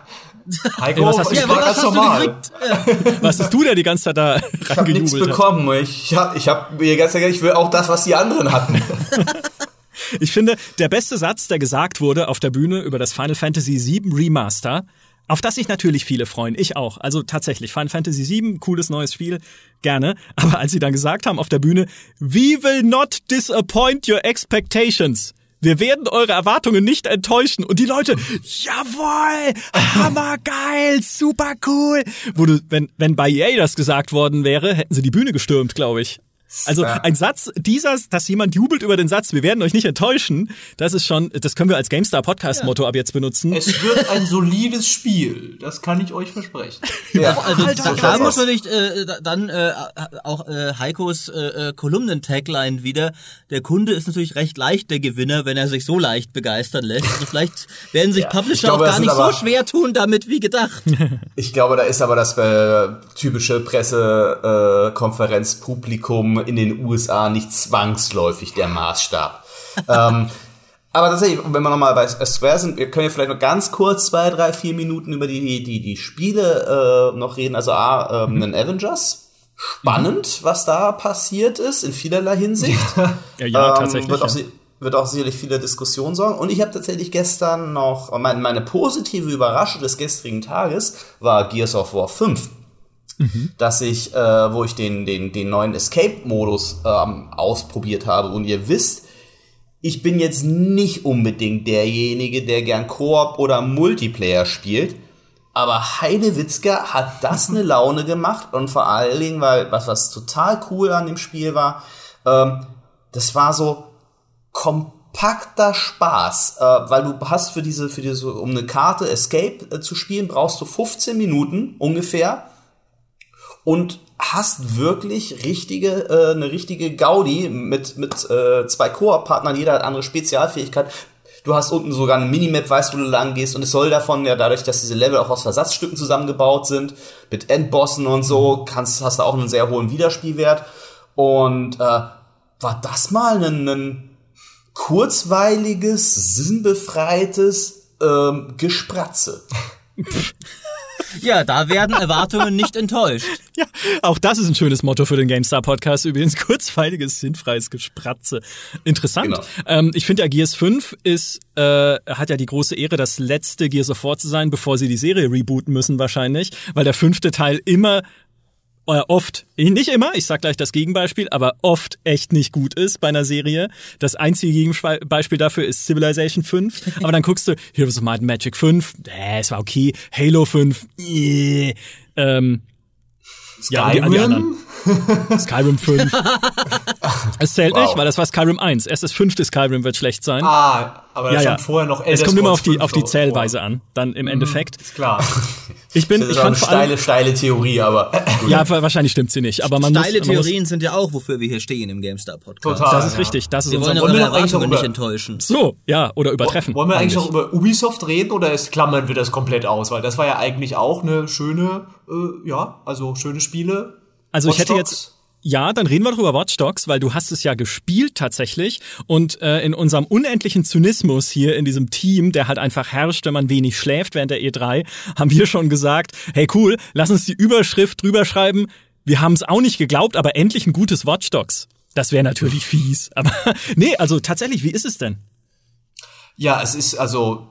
Heiko, was hast du- Ja, war was hast du gekriegt? Was hast du da die ganze Zeit da Ich habe nichts bekommen. Ich hab, ich hab ich will auch das, was die anderen hatten. Ich finde, der beste Satz, der gesagt wurde auf der Bühne über das Final Fantasy VII Remaster, auf das sich natürlich viele freuen, ich auch. Also tatsächlich, Final Fantasy VII, cooles neues Spiel, gerne. Aber als sie dann gesagt haben auf der Bühne, we will not disappoint your expectations. Wir werden eure Erwartungen nicht enttäuschen. Und die Leute, jawohl, hammergeil, super cool. Du, wenn, wenn bei EA das gesagt worden wäre, hätten sie die Bühne gestürmt, glaube ich. Also ein Satz, dieser, dass jemand jubelt über den Satz, wir werden euch nicht enttäuschen, das ist schon, das können wir als GameStar Podcast Motto ab jetzt benutzen. Es wird ein solides Spiel, das kann ich euch versprechen. Ja. Also Alter, da muss man nicht äh, dann äh, auch äh, Heikos äh, äh, Kolumnen-Tagline wieder. Der Kunde ist natürlich recht leicht der Gewinner, wenn er sich so leicht begeistern lässt. Also vielleicht werden sich ja, Publisher glaube, auch gar nicht so schwer tun damit wie gedacht. Ich glaube, da ist aber das äh, typische Pressekonferenzpublikum in den USA nicht zwangsläufig der Maßstab. ähm, aber tatsächlich, wenn wir nochmal bei Square sind, wir können ja vielleicht noch ganz kurz zwei, drei, vier Minuten über die, die, die Spiele äh, noch reden. Also A, ähm, mhm. einen Avengers. Spannend, mhm. was da passiert ist, in vielerlei Hinsicht. ja, ja ähm, tatsächlich. Wird auch, ja. wird auch sicherlich viele Diskussionen sorgen. Und ich habe tatsächlich gestern noch, meine, meine positive Überraschung des gestrigen Tages war Gears of War 5 mhm. dass ich, äh, wo ich den, den, den neuen Escape-Modus ähm, ausprobiert habe. Und ihr wisst, ich bin jetzt nicht unbedingt derjenige, der gern Koop oder Multiplayer spielt. Aber Heidewitzka hat das eine Laune gemacht und vor allen Dingen, weil was, was total cool an dem Spiel war, ähm, das war so kompakter Spaß, äh, weil du hast für diese, für diese, um eine Karte Escape äh, zu spielen, brauchst du 15 Minuten ungefähr und hast wirklich richtige, äh, eine richtige Gaudi mit, mit äh, zwei Koop-Partnern, jeder hat andere Spezialfähigkeit. Du hast unten sogar eine Minimap, weißt, wo du lang gehst und es soll davon ja dadurch, dass diese Level auch aus Versatzstücken zusammengebaut sind, mit Endbossen und so, kannst, hast du auch einen sehr hohen Wiederspielwert. Und äh, war das mal ein, ein kurzweiliges, sinnbefreites ähm, Gespratze? Ja, da werden Erwartungen nicht enttäuscht. Ja, auch das ist ein schönes Motto für den GameStar Podcast. Übrigens kurzweiliges, sinnfreies Gespratze. Interessant. Genau. Ähm, ich finde ja Gears 5 ist, äh, hat ja die große Ehre, das letzte Gears of War zu sein, bevor sie die Serie rebooten müssen wahrscheinlich, weil der fünfte Teil immer oft, nicht immer, ich sag gleich das Gegenbeispiel, aber oft echt nicht gut ist bei einer Serie. Das einzige Gegenbeispiel dafür ist Civilization 5. Aber dann guckst du Heroes of Might and Magic 5, äh, es war okay. Halo 5, äh, ähm, Skyrim? Ja, Skyrim 5. es zählt wow. nicht, weil das war Skyrim 1. Erst das fünfte Skyrim wird schlecht sein. Ah, aber ja, ja. vorher noch Elder Es kommt immer auf die, auf die Zählweise vor. an, dann im mhm, Endeffekt. Ist klar. Ich bin, das ich fand eine steile, steile Theorie, aber. ja, wahrscheinlich stimmt sie nicht, aber man Steile muss, man Theorien muss, sind ja auch, wofür wir hier stehen im GameStar Podcast. Total. Das ist ja. richtig, das ist wir wollen ja eure Erwartungen nicht enttäuschen. So, ja, oder übertreffen. Wollen wir eigentlich noch über Ubisoft reden oder ist, klammern wir das komplett aus? Weil das war ja eigentlich auch eine schöne, äh, ja, also schöne Spiele. Also Watch ich hätte Dogs. jetzt ja, dann reden wir drüber Watch Dogs, weil du hast es ja gespielt tatsächlich und äh, in unserem unendlichen Zynismus hier in diesem Team, der halt einfach herrscht, wenn man wenig schläft während der E3, haben wir schon gesagt, hey cool, lass uns die Überschrift drüber schreiben. Wir haben es auch nicht geglaubt, aber endlich ein gutes Watch Dogs. Das wäre natürlich fies, aber nee, also tatsächlich, wie ist es denn? Ja, es ist also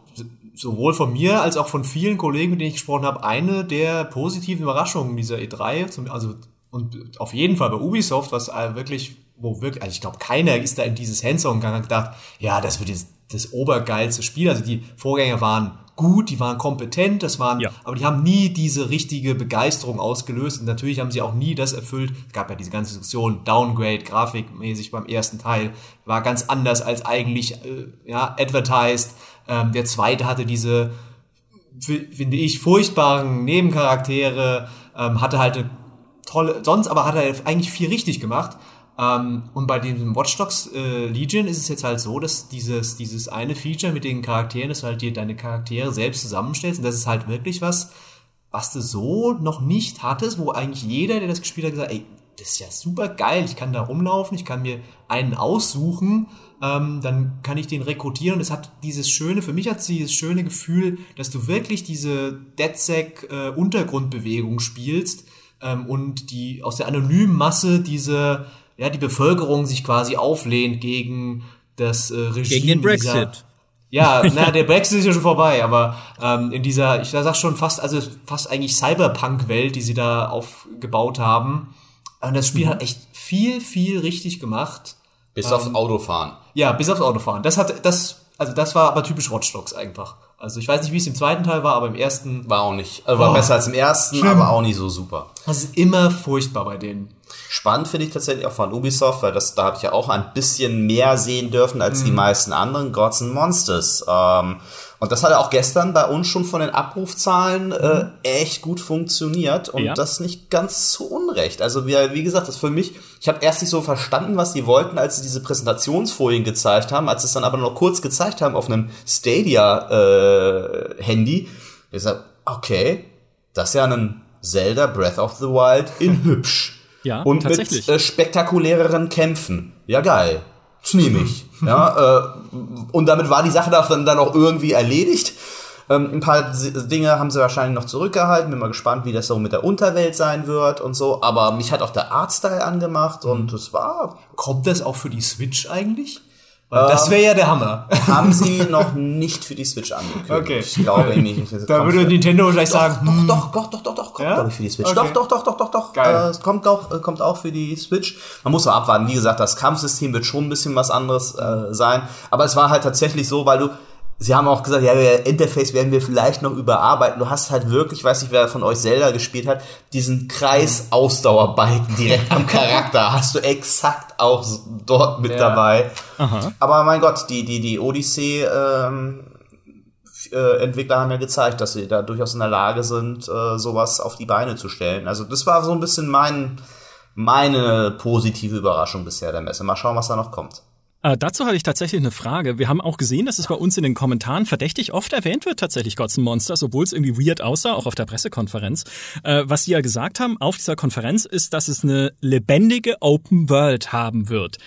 sowohl von mir als auch von vielen Kollegen, mit denen ich gesprochen habe, eine der positiven Überraschungen dieser E3, also und auf jeden Fall bei Ubisoft, was wirklich, wo wirklich, also ich glaube, keiner ist da in dieses Hands-on gegangen und gedacht, ja, das wird jetzt das obergeilste Spiel. Also die Vorgänger waren gut, die waren kompetent, das waren, ja. aber die haben nie diese richtige Begeisterung ausgelöst und natürlich haben sie auch nie das erfüllt. Es gab ja diese ganze Diskussion, Downgrade, grafikmäßig beim ersten Teil, war ganz anders als eigentlich, äh, ja, advertised. Ähm, der zweite hatte diese, finde ich, furchtbaren Nebencharaktere, ähm, hatte halt eine tolle, sonst aber hat er eigentlich viel richtig gemacht. Ähm, und bei dem Watch Dogs äh, Legion ist es jetzt halt so, dass dieses, dieses eine Feature mit den Charakteren, dass du halt dir deine Charaktere selbst zusammenstellst und das ist halt wirklich was, was du so noch nicht hattest, wo eigentlich jeder, der das gespielt hat, gesagt, ey, das ist ja super geil, ich kann da rumlaufen, ich kann mir einen aussuchen, ähm, dann kann ich den rekrutieren und es hat dieses schöne, für mich hat es dieses schöne Gefühl, dass du wirklich diese DedSec äh, Untergrundbewegung spielst, ähm, und die aus der anonymen Masse diese, ja, die Bevölkerung sich quasi auflehnt gegen das äh, Regime Gegen den Brexit. Dieser, ja, na, der Brexit ist ja schon vorbei, aber ähm, in dieser, ich sag schon fast, also fast eigentlich Cyberpunk-Welt, die sie da aufgebaut haben. Und das Spiel hat echt viel, viel richtig gemacht. Bis ähm, aufs Autofahren. Ja, bis aufs Autofahren. Das hat, das, also das war aber typisch Watch Dogs einfach. Also ich weiß nicht, wie es im zweiten Teil war, aber im ersten war auch nicht. Also war oh, besser als im ersten, schlimm. aber auch nicht so super. Das ist immer furchtbar bei denen. Spannend finde ich tatsächlich auch von Ubisoft, weil das, da habe ich ja auch ein bisschen mehr sehen dürfen als mhm. die meisten anderen Gods and Monsters. Ähm, und das hat auch gestern bei uns schon von den Abrufzahlen äh, echt gut funktioniert und ja. das nicht ganz zu Unrecht. Also wie, wie gesagt, das für mich, ich habe erst nicht so verstanden, was die wollten, als sie diese Präsentationsfolien gezeigt haben, als sie es dann aber nur kurz gezeigt haben auf einem Stadia-Handy. Äh, ich sag, okay, das ist ja ein Zelda Breath of the Wild in hübsch. Ja, und mit äh, spektakuläreren Kämpfen. Ja, geil. Das nehme ich. ja, äh, und damit war die Sache dann, dann auch irgendwie erledigt. Ähm, ein paar Dinge haben sie wahrscheinlich noch zurückgehalten. Bin mal gespannt, wie das so mit der Unterwelt sein wird und so. Aber mich hat auch der Artstyle angemacht und es war. Kommt das auch für die Switch eigentlich? Das wäre ja der Hammer. Haben sie noch nicht für die Switch angekündigt. Okay. Ich glaube nicht. Da würde Nintendo vielleicht sagen, doch, doch, doch, doch, doch, kommt ja? glaube ich für die Switch. Doch, doch, doch, doch, doch, doch. Geil. Äh, es kommt auch, äh, kommt auch für die Switch. Man muss mal abwarten. Wie gesagt, das Kampfsystem wird schon ein bisschen was anderes äh, sein. Aber es war halt tatsächlich so, weil du Sie haben auch gesagt, ja, Interface werden wir vielleicht noch überarbeiten. Du hast halt wirklich, weiß nicht, wer von euch Zelda gespielt hat, diesen Kreis-Ausdauerbalken direkt am Charakter. Hast du exakt auch dort mit ja. dabei. Aha. Aber mein Gott, die, die, die Odyssey, ähm, äh, Entwickler haben ja gezeigt, dass sie da durchaus in der Lage sind, äh, sowas auf die Beine zu stellen. Also das war so ein bisschen mein, meine positive Überraschung bisher der Messe. Mal schauen, was da noch kommt. Äh, dazu hatte ich tatsächlich eine Frage. Wir haben auch gesehen, dass es bei uns in den Kommentaren verdächtig oft erwähnt wird, tatsächlich Gods Monsters, obwohl es irgendwie weird aussah, auch auf der Pressekonferenz. Äh, was sie ja gesagt haben auf dieser Konferenz ist, dass es eine lebendige Open World haben wird.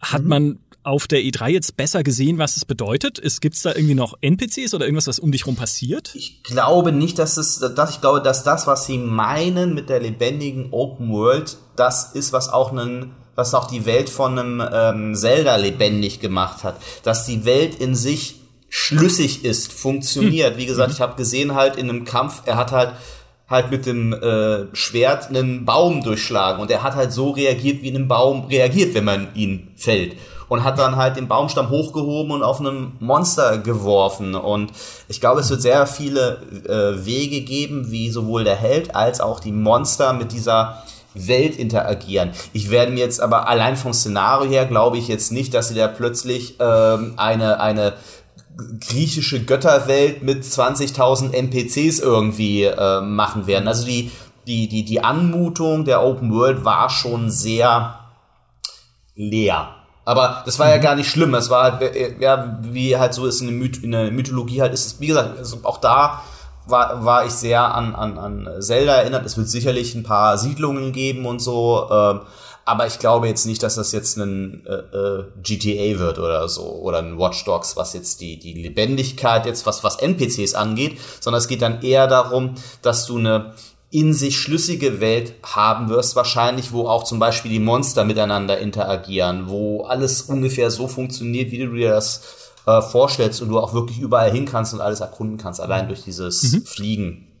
Hat mhm. man auf der E3 jetzt besser gesehen, was es bedeutet? Gibt es da irgendwie noch NPCs oder irgendwas, was um dich rum passiert? Ich glaube nicht, dass es, dass ich glaube, dass das, was sie meinen mit der lebendigen Open World, das ist, was auch einen was auch die Welt von einem ähm, Zelda lebendig gemacht hat. Dass die Welt in sich schlüssig ist, funktioniert. Hm. Wie gesagt, ich habe gesehen halt in einem Kampf, er hat halt halt mit dem äh, Schwert einen Baum durchschlagen und er hat halt so reagiert, wie ein Baum reagiert, wenn man ihn fällt und hat dann halt den Baumstamm hochgehoben und auf einem Monster geworfen. Und ich glaube, es wird sehr viele äh, Wege geben, wie sowohl der Held als auch die Monster mit dieser Welt interagieren. Ich werde mir jetzt aber allein vom Szenario her glaube ich jetzt nicht, dass sie da plötzlich ähm, eine eine griechische Götterwelt mit 20.000 NPCs irgendwie äh, machen werden. Also die die die die Anmutung der Open World war schon sehr leer. Aber das war ja mhm. gar nicht schlimm. Es war halt, äh, ja, wie halt so ist in der, Myth in der Mythologie halt ist es, wie gesagt, also auch da war, war ich sehr an, an, an Zelda erinnert. Es wird sicherlich ein paar Siedlungen geben und so. Ähm, aber ich glaube jetzt nicht, dass das jetzt ein äh, äh, GTA wird oder so oder ein Watch Dogs, was jetzt die die Lebendigkeit jetzt was was NPCs angeht, sondern es geht dann eher darum, dass du eine in sich schlüssige Welt haben wirst, wahrscheinlich, wo auch zum Beispiel die Monster miteinander interagieren, wo alles ungefähr so funktioniert, wie du dir das äh, vorstellst und du auch wirklich überall hin kannst und alles erkunden kannst, allein durch dieses mhm. Fliegen.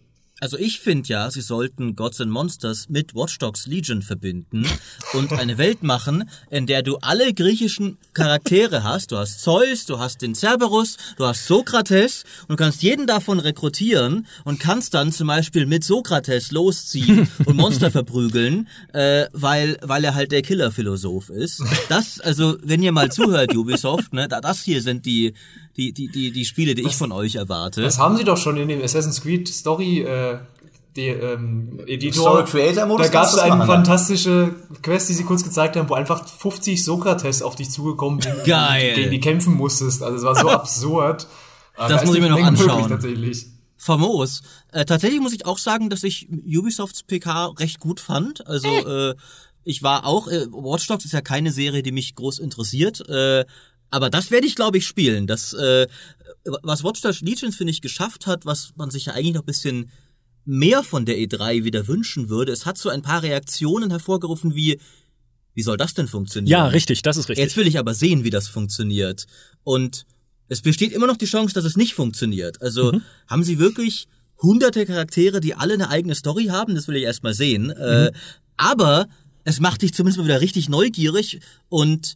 Also ich finde ja, sie sollten Gods and Monsters mit Watch Dogs Legion verbinden und eine Welt machen, in der du alle griechischen Charaktere hast. Du hast Zeus, du hast den Cerberus, du hast Sokrates und du kannst jeden davon rekrutieren und kannst dann zum Beispiel mit Sokrates losziehen und Monster verprügeln, äh, weil, weil er halt der Killerphilosoph ist. Das, also wenn ihr mal zuhört, Ubisoft, ne, das hier sind die die, die, die, die Spiele, die was, ich von euch erwarte. Das haben sie doch schon in dem Assassin's Creed Story äh, die, ähm, Editor. Story Creator Modus. Da gab es eine fantastische Quest, die sie kurz gezeigt haben, wo einfach 50 Sokrates auf dich zugekommen sind, Geil. gegen die kämpfen musstest. Also es war so absurd. Das da muss ich mir noch anschauen. tatsächlich. Famos. Äh, tatsächlich muss ich auch sagen, dass ich Ubisofts PK recht gut fand. Also äh. äh, ich war auch, äh, Watch Dogs ist ja keine Serie, die mich groß interessiert. Äh, aber das werde ich, glaube ich, spielen. Das, äh, was Watch Dogs Legion, finde ich, geschafft hat, was man sich ja eigentlich noch ein bisschen mehr von der E3 wieder wünschen würde. Es hat so ein paar Reaktionen hervorgerufen wie, Wie soll das denn funktionieren? Ja, richtig, das ist richtig. Jetzt will ich aber sehen, wie das funktioniert. Und es besteht immer noch die Chance, dass es nicht funktioniert. Also Mhm. haben sie wirklich hunderte Charaktere, die alle eine eigene Story haben? Das will ich erstmal sehen. Äh, Mhm. aber es macht dich zumindest mal wieder richtig neugierig und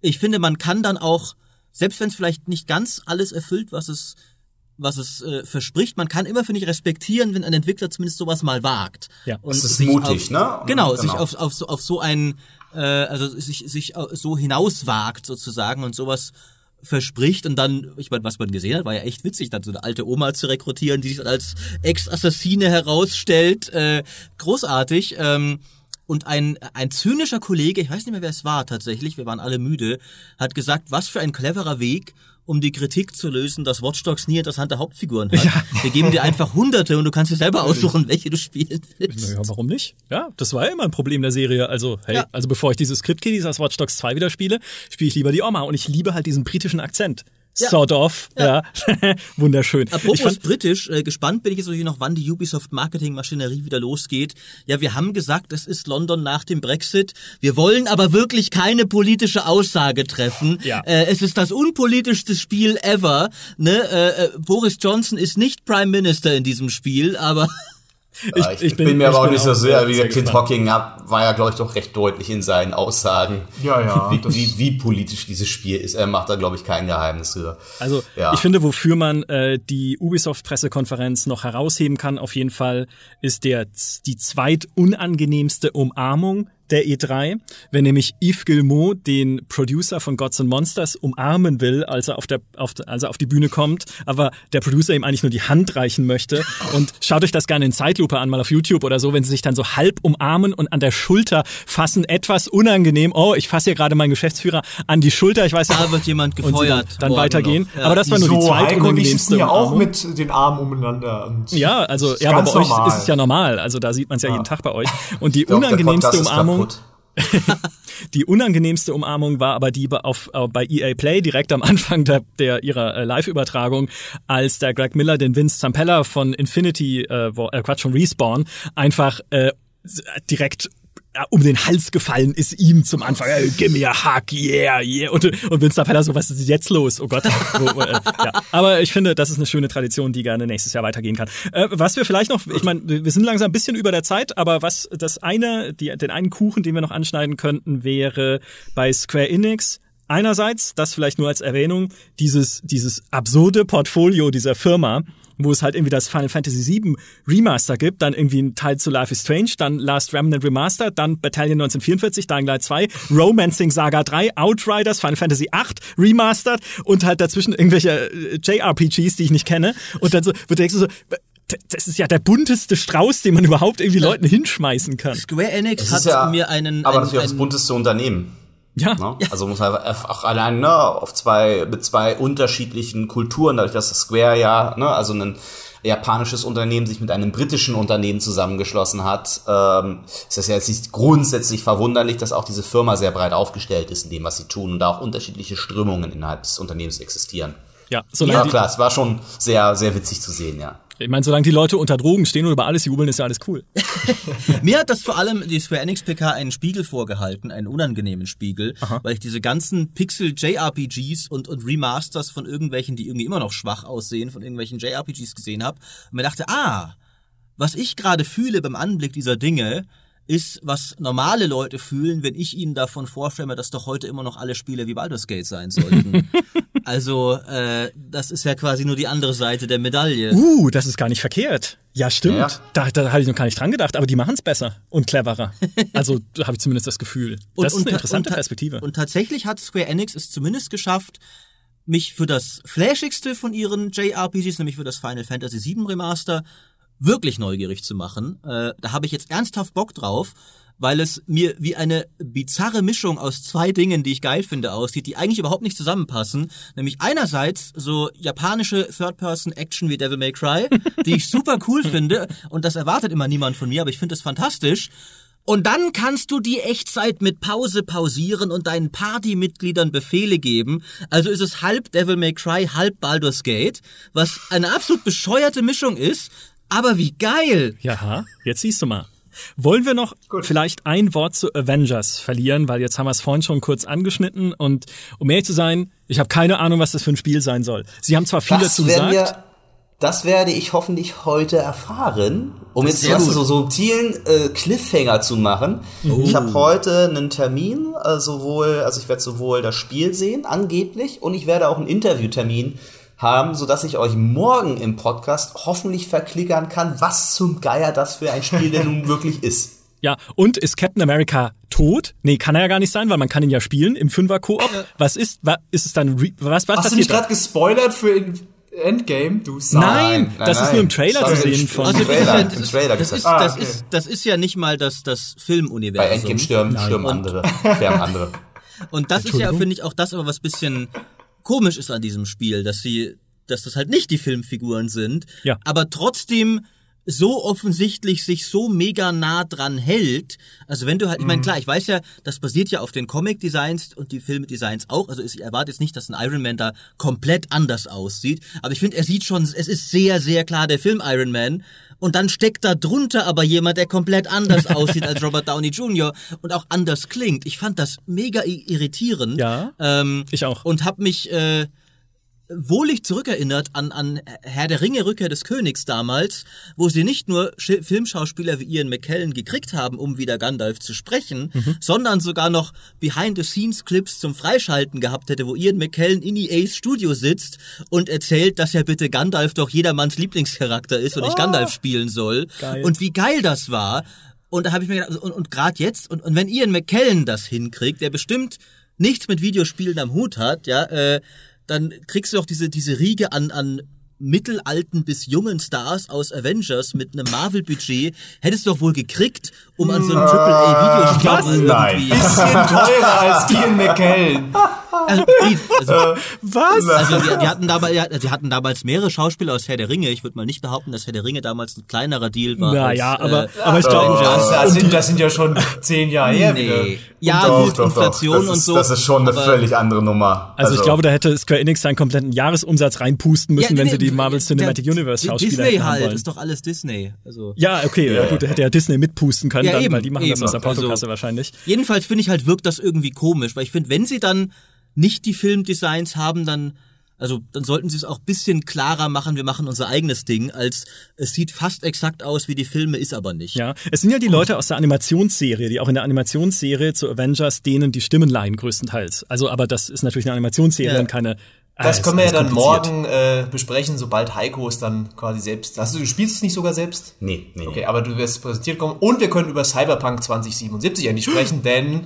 ich finde, man kann dann auch, selbst wenn es vielleicht nicht ganz alles erfüllt, was es was es äh, verspricht, man kann immer, finde ich, respektieren, wenn ein Entwickler zumindest sowas mal wagt. Ja. und Das ist sich mutig, auf, ne? Genau, Genau. sich auf, auf, so, auf so ein, äh, also sich, sich so hinauswagt sozusagen und sowas verspricht und dann, ich meine, was man gesehen hat, war ja echt witzig, dann so eine alte Oma zu rekrutieren, die sich dann als Ex-Assassine herausstellt. Äh, großartig. Ähm, und ein, ein zynischer Kollege, ich weiß nicht mehr, wer es war tatsächlich, wir waren alle müde, hat gesagt, was für ein cleverer Weg, um die Kritik zu lösen, dass Watch Dogs nie interessante Hauptfiguren hat. Wir geben dir einfach Hunderte und du kannst dir selber aussuchen, welche du spielen willst. Naja, warum nicht? Ja, das war ja immer ein Problem der Serie. Also, hey, Ja. also bevor ich diese Script-Kiddies aus Watch Dogs 2 wieder spiele, spiele ich lieber die Oma. Und ich liebe halt diesen britischen Akzent. Ja. Sort of, ja. Wunderschön. ich Apropos britisch, äh, gespannt bin ich jetzt natürlich noch, wann die Ubisoft Marketing-Maschinerie wieder losgeht. Ja, wir haben gesagt, es ist London nach dem Brexit. Wir wollen aber wirklich keine politische Aussage treffen. Ja. Äh, es ist das unpolitischste Spiel ever. Ne? Äh, äh, Boris Johnson ist nicht Prime Minister in diesem Spiel, aber Ja, ich, ich bin- bin, mir ich aber auch nicht so sehr, wie Clint gespannt. Hocking ab, war ja, glaube ich, doch recht deutlich in seinen Aussagen. Ja, ja, Wie, wie, wie politisch dieses Spiel ist. Er macht da, glaube ich, kein Geheimnis drüber. Also Ja. ich finde, wofür man äh, die Ubisoft-Pressekonferenz noch herausheben kann, auf jeden Fall, ist der die zweitunangenehmste Umarmung der E3, wenn nämlich Yves Guillemot den Producer von Gods and Monsters umarmen will, als er auf der auf, als er auf die Bühne kommt, aber der Producer ihm eigentlich nur die Hand reichen möchte und schaut euch das gerne in Zeitlupe an, mal auf YouTube oder so, wenn sie sich dann so halb umarmen und an der Schulter fassen, etwas unangenehm. Oh, ich fasse hier gerade meinen Geschäftsführer an die Schulter, ich weiß nicht. da wird jemand und sie gefeuert. dann, dann weitergehen. Ja. Aber das war nur die so, ich zweitunangenehmste sitzen ja auch mit den Armen umeinander. Und Ja, also das ist ja, aber bei euch normal. ist es ja normal. Also da sieht man es ja, jeden Tag bei euch. Und die glaub, unangenehmste Umarmung, kaputt. die unangenehmste Umarmung war aber die bei- auf, äh, bei EA Play direkt am Anfang der, der ihrer äh, Live-Übertragung, als der Greg Miller den Vince Zampella von Infinity, äh, äh, Quatsch von Respawn einfach äh, direkt um den Hals gefallen ist ihm zum Anfang. Hey, give me a hug, yeah, yeah. Und, und Vince Zampella so, was ist jetzt los? Oh Gott. Äh, ja. Aber ich finde, das ist eine schöne Tradition, die gerne nächstes Jahr weitergehen kann. Äh, was wir vielleicht noch, ich meine, wir sind langsam ein bisschen über der Zeit, aber was das eine, die, den einen Kuchen, den wir noch anschneiden könnten, wäre bei Square Enix einerseits, das vielleicht nur als Erwähnung, dieses, dieses absurde Portfolio dieser Firma, wo es halt irgendwie das Final Fantasy VII Remaster gibt, dann irgendwie ein Teil zu Life is Strange, dann Last Remnant Remaster, dann Battalion 1944, Dying Light 2, Romancing Saga 3, Outriders, Final Fantasy 8 Remastered und halt dazwischen irgendwelche äh, JRPGs, die ich nicht kenne. Und dann so, wo du denkst du so, das ist ja der bunteste Strauß, den man überhaupt irgendwie Leuten hinschmeißen kann. Square Enix hat ja, mir einen, aber einen, natürlich auch das bunteste Unternehmen. Ja. Ne? Also muss man einfach allein ne, auf zwei mit zwei unterschiedlichen Kulturen, dadurch, dass das Square ja, ne, also ein japanisches Unternehmen sich mit einem britischen Unternehmen zusammengeschlossen hat, ähm, ist das ja jetzt nicht grundsätzlich verwunderlich, dass auch diese Firma sehr breit aufgestellt ist in dem, was sie tun und da auch unterschiedliche Strömungen innerhalb des Unternehmens existieren. Ja, solange Ja, klar, es war schon sehr, sehr witzig zu sehen, ja. ich meine, solange die Leute unter Drogen stehen und über alles jubeln, ist ja alles cool. Mir hat das vor allem die Square Enix PK einen Spiegel vorgehalten, einen unangenehmen Spiegel, weil ich diese ganzen Pixel JRPGs und, und Remasters von irgendwelchen, die irgendwie immer noch schwach aussehen, von irgendwelchen JRPGs gesehen habe und mir dachte, ah, was ich gerade fühle beim Anblick dieser Dinge, ist, was normale Leute fühlen, wenn ich ihnen davon vorstelle, dass doch heute immer noch alle Spiele wie Baldur's Gate sein sollten. also, äh, das ist ja quasi nur die andere Seite der Medaille. Uh, das ist gar nicht verkehrt. Ja, stimmt. Ja. Da, da hatte ich noch gar nicht dran gedacht, aber die machen es besser und cleverer. Also da habe ich zumindest das Gefühl. Das ist eine interessante ta- Perspektive. Und tatsächlich hat Square Enix es zumindest geschafft, mich für das flashigste von ihren JRPGs, nämlich für das Final Fantasy VII Remaster, wirklich neugierig zu machen. Äh, da habe ich jetzt ernsthaft Bock drauf, weil es mir wie eine bizarre Mischung aus zwei Dingen, die ich geil finde, aussieht, die eigentlich überhaupt nicht zusammenpassen. Nämlich einerseits so japanische Third-Person-Action wie Devil May Cry, die ich super cool finde und das erwartet immer niemand von mir, aber ich finde es fantastisch. Und dann kannst du die Echtzeit mit Pause pausieren und deinen Partymitgliedern Befehle geben. Also ist es halb Devil May Cry, halb Baldur's Gate, was eine absolut bescheuerte Mischung ist. Aber wie geil! Ja, jetzt siehst du mal. Wollen wir noch Gut. vielleicht ein Wort zu Avengers verlieren, weil jetzt haben wir es vorhin schon kurz angeschnitten und um ehrlich zu sein, ich habe keine Ahnung, was das für ein Spiel sein soll. Sie haben zwar viel das dazu gesagt. Wir, das werde ich hoffentlich heute erfahren, um jetzt was so subtilen äh, Cliffhanger zu machen. Oh. Ich habe heute einen Termin, äh, sowohl, also ich werde sowohl das Spiel sehen, angeblich, und ich werde auch einen Interviewtermin haben, so dass ich euch morgen im Podcast hoffentlich verklickern kann, was zum Geier das für ein Spiel denn nun wirklich ist. Ja, und ist Captain America tot? Nee, kann er ja gar nicht sein, weil man kann ihn ja spielen im Fünfer Koop. Was ist was ist es dann was was Hast du nicht gerade gespoilert für Endgame, du Sau. Nein, nein, das nein, ist nur im Trailer zu sehen von also, Trailer, das, ist, Trailer das, ist, ah, okay. ist, das ist ja nicht mal das, das Filmuniversum. Bei Endgame stürmen, stürmen andere, sterben andere. Und das ist ja, finde ich, auch das, aber was bisschen komisch ist an diesem Spiel, dass sie dass das halt nicht die Filmfiguren sind, ja. aber trotzdem so offensichtlich sich so mega nah dran hält. Also wenn du halt, ich meine, mhm. klar, ich weiß ja, das basiert ja auf den Comic-Designs und die Filmdesigns auch. Also ich erwarte jetzt nicht, dass ein Iron Man da komplett anders aussieht. Aber ich finde, er sieht schon, es ist sehr, sehr klar der Film Iron Man. Und dann steckt da drunter aber jemand, der komplett anders aussieht als Robert Downey Jr. und auch anders klingt. Ich fand das mega irritierend. Ja. Ähm, ich auch. Und hab mich äh, wohlig zurückerinnert an, an Herr der Ringe Rückkehr des Königs damals, wo sie nicht nur Sch Filmschauspieler wie Ian McKellen gekriegt haben, um wieder Gandalf zu sprechen, mhm. sondern sogar noch Behind-the-Scenes-Clips zum Freischalten gehabt hätte, wo Ian McKellen in EAs Studio sitzt und erzählt, dass ja bitte Gandalf doch jedermanns Lieblingscharakter ist und oh. ich Gandalf spielen soll. Geil. Und wie geil das war. Und da habe ich mir gedacht, und, und gerade jetzt, und, und wenn Ian McKellen das hinkriegt, der bestimmt nichts mit Videospielen am Hut hat, ja, äh, dann kriegst du auch diese, diese Riege an, an mittelalten bis jungen Stars aus Avengers mit einem Marvel-Budget. Hättest du doch wohl gekriegt, um an so einem AAA-Videospiel irgendwie... Bisschen teurer als Ian McKellen. Also, also, Was? Also die, die, hatten damals, die hatten damals mehrere Schauspieler aus Herr der Ringe. Ich würde mal nicht behaupten, dass Herr der Ringe damals ein kleinerer Deal war. Naja, als, aber, äh, aber ich glaube, oh, das, das, sind, das sind ja schon zehn Jahre her. Nee. Ja, doch, gut, doch, Inflation doch. und so. Das ist schon eine völlig andere Nummer. Also, also, ich glaube, da hätte Square Enix seinen kompletten Jahresumsatz reinpusten müssen, ja, wenn sie die Marvel Cinematic Universe Schauspieler Disney halt, wollen. ist doch alles Disney. Also. Ja, okay, ja, gut, hätte ja Disney mitpusten können, ja, dann, eben, weil die machen eben. das aus der Portokasse also, wahrscheinlich. Jedenfalls finde ich halt, wirkt das irgendwie komisch, weil ich finde, wenn sie dann nicht die Filmdesigns haben, dann also dann sollten sie es auch bisschen klarer machen, wir machen unser eigenes Ding, als es sieht fast exakt aus wie die Filme, ist aber nicht. Ja, es sind ja die Leute aus der Animationsserie, die auch in der Animationsserie zu Avengers denen die Stimmen leihen größtenteils. Also aber das ist natürlich eine Animationsserie ja. und keine das können wir ja dann morgen äh, besprechen, sobald Heiko es dann quasi selbst. Hast du, du spielst es nicht sogar selbst? Nee, nee. Okay, aber du wirst präsentiert kommen. Und wir können über Cyberpunk 2077 endlich sprechen, denn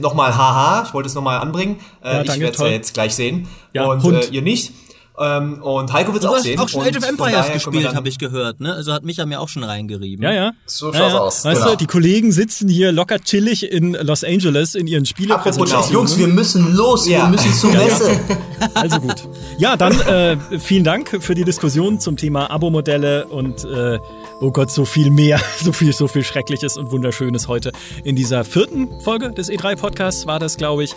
nochmal haha, ich wollte es nochmal anbringen. Äh, ja, ich werde es ja jetzt gleich sehen. Ja, und äh, ihr nicht. Ähm, und Heiko wird es auch sehen. Du hast auch schon Age of Empires gespielt, habe ich gehört. Ne? Also hat Micha mir auch schon reingerieben. Ja, ja. So schaut's ja, aus. Weißt genau. du, die Kollegen sitzen hier locker chillig in Los Angeles in ihren Spielepräsentationen. Jungs, wir müssen los, ja. wir müssen zur Messe. Ja, also gut. Ja, dann äh, vielen Dank für die Diskussion zum Thema Abo-Modelle und äh, oh Gott, so viel mehr, so viel, so viel Schreckliches und Wunderschönes heute in dieser vierten Folge des E3-Podcasts war das, glaube ich.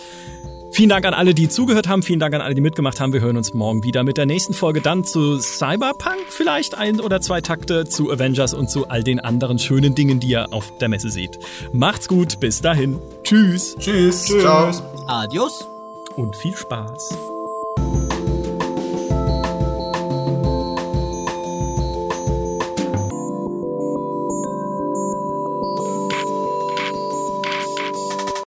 Vielen Dank an alle, die zugehört haben. Vielen Dank an alle, die mitgemacht haben. Wir hören uns morgen wieder mit der nächsten Folge. Dann zu Cyberpunk vielleicht ein oder zwei Takte, zu Avengers und zu all den anderen schönen Dingen, die ihr auf der Messe seht. Macht's gut. Bis dahin. Tschüss. Tschüss. Tschüss. Ciao. Adios. Und viel Spaß.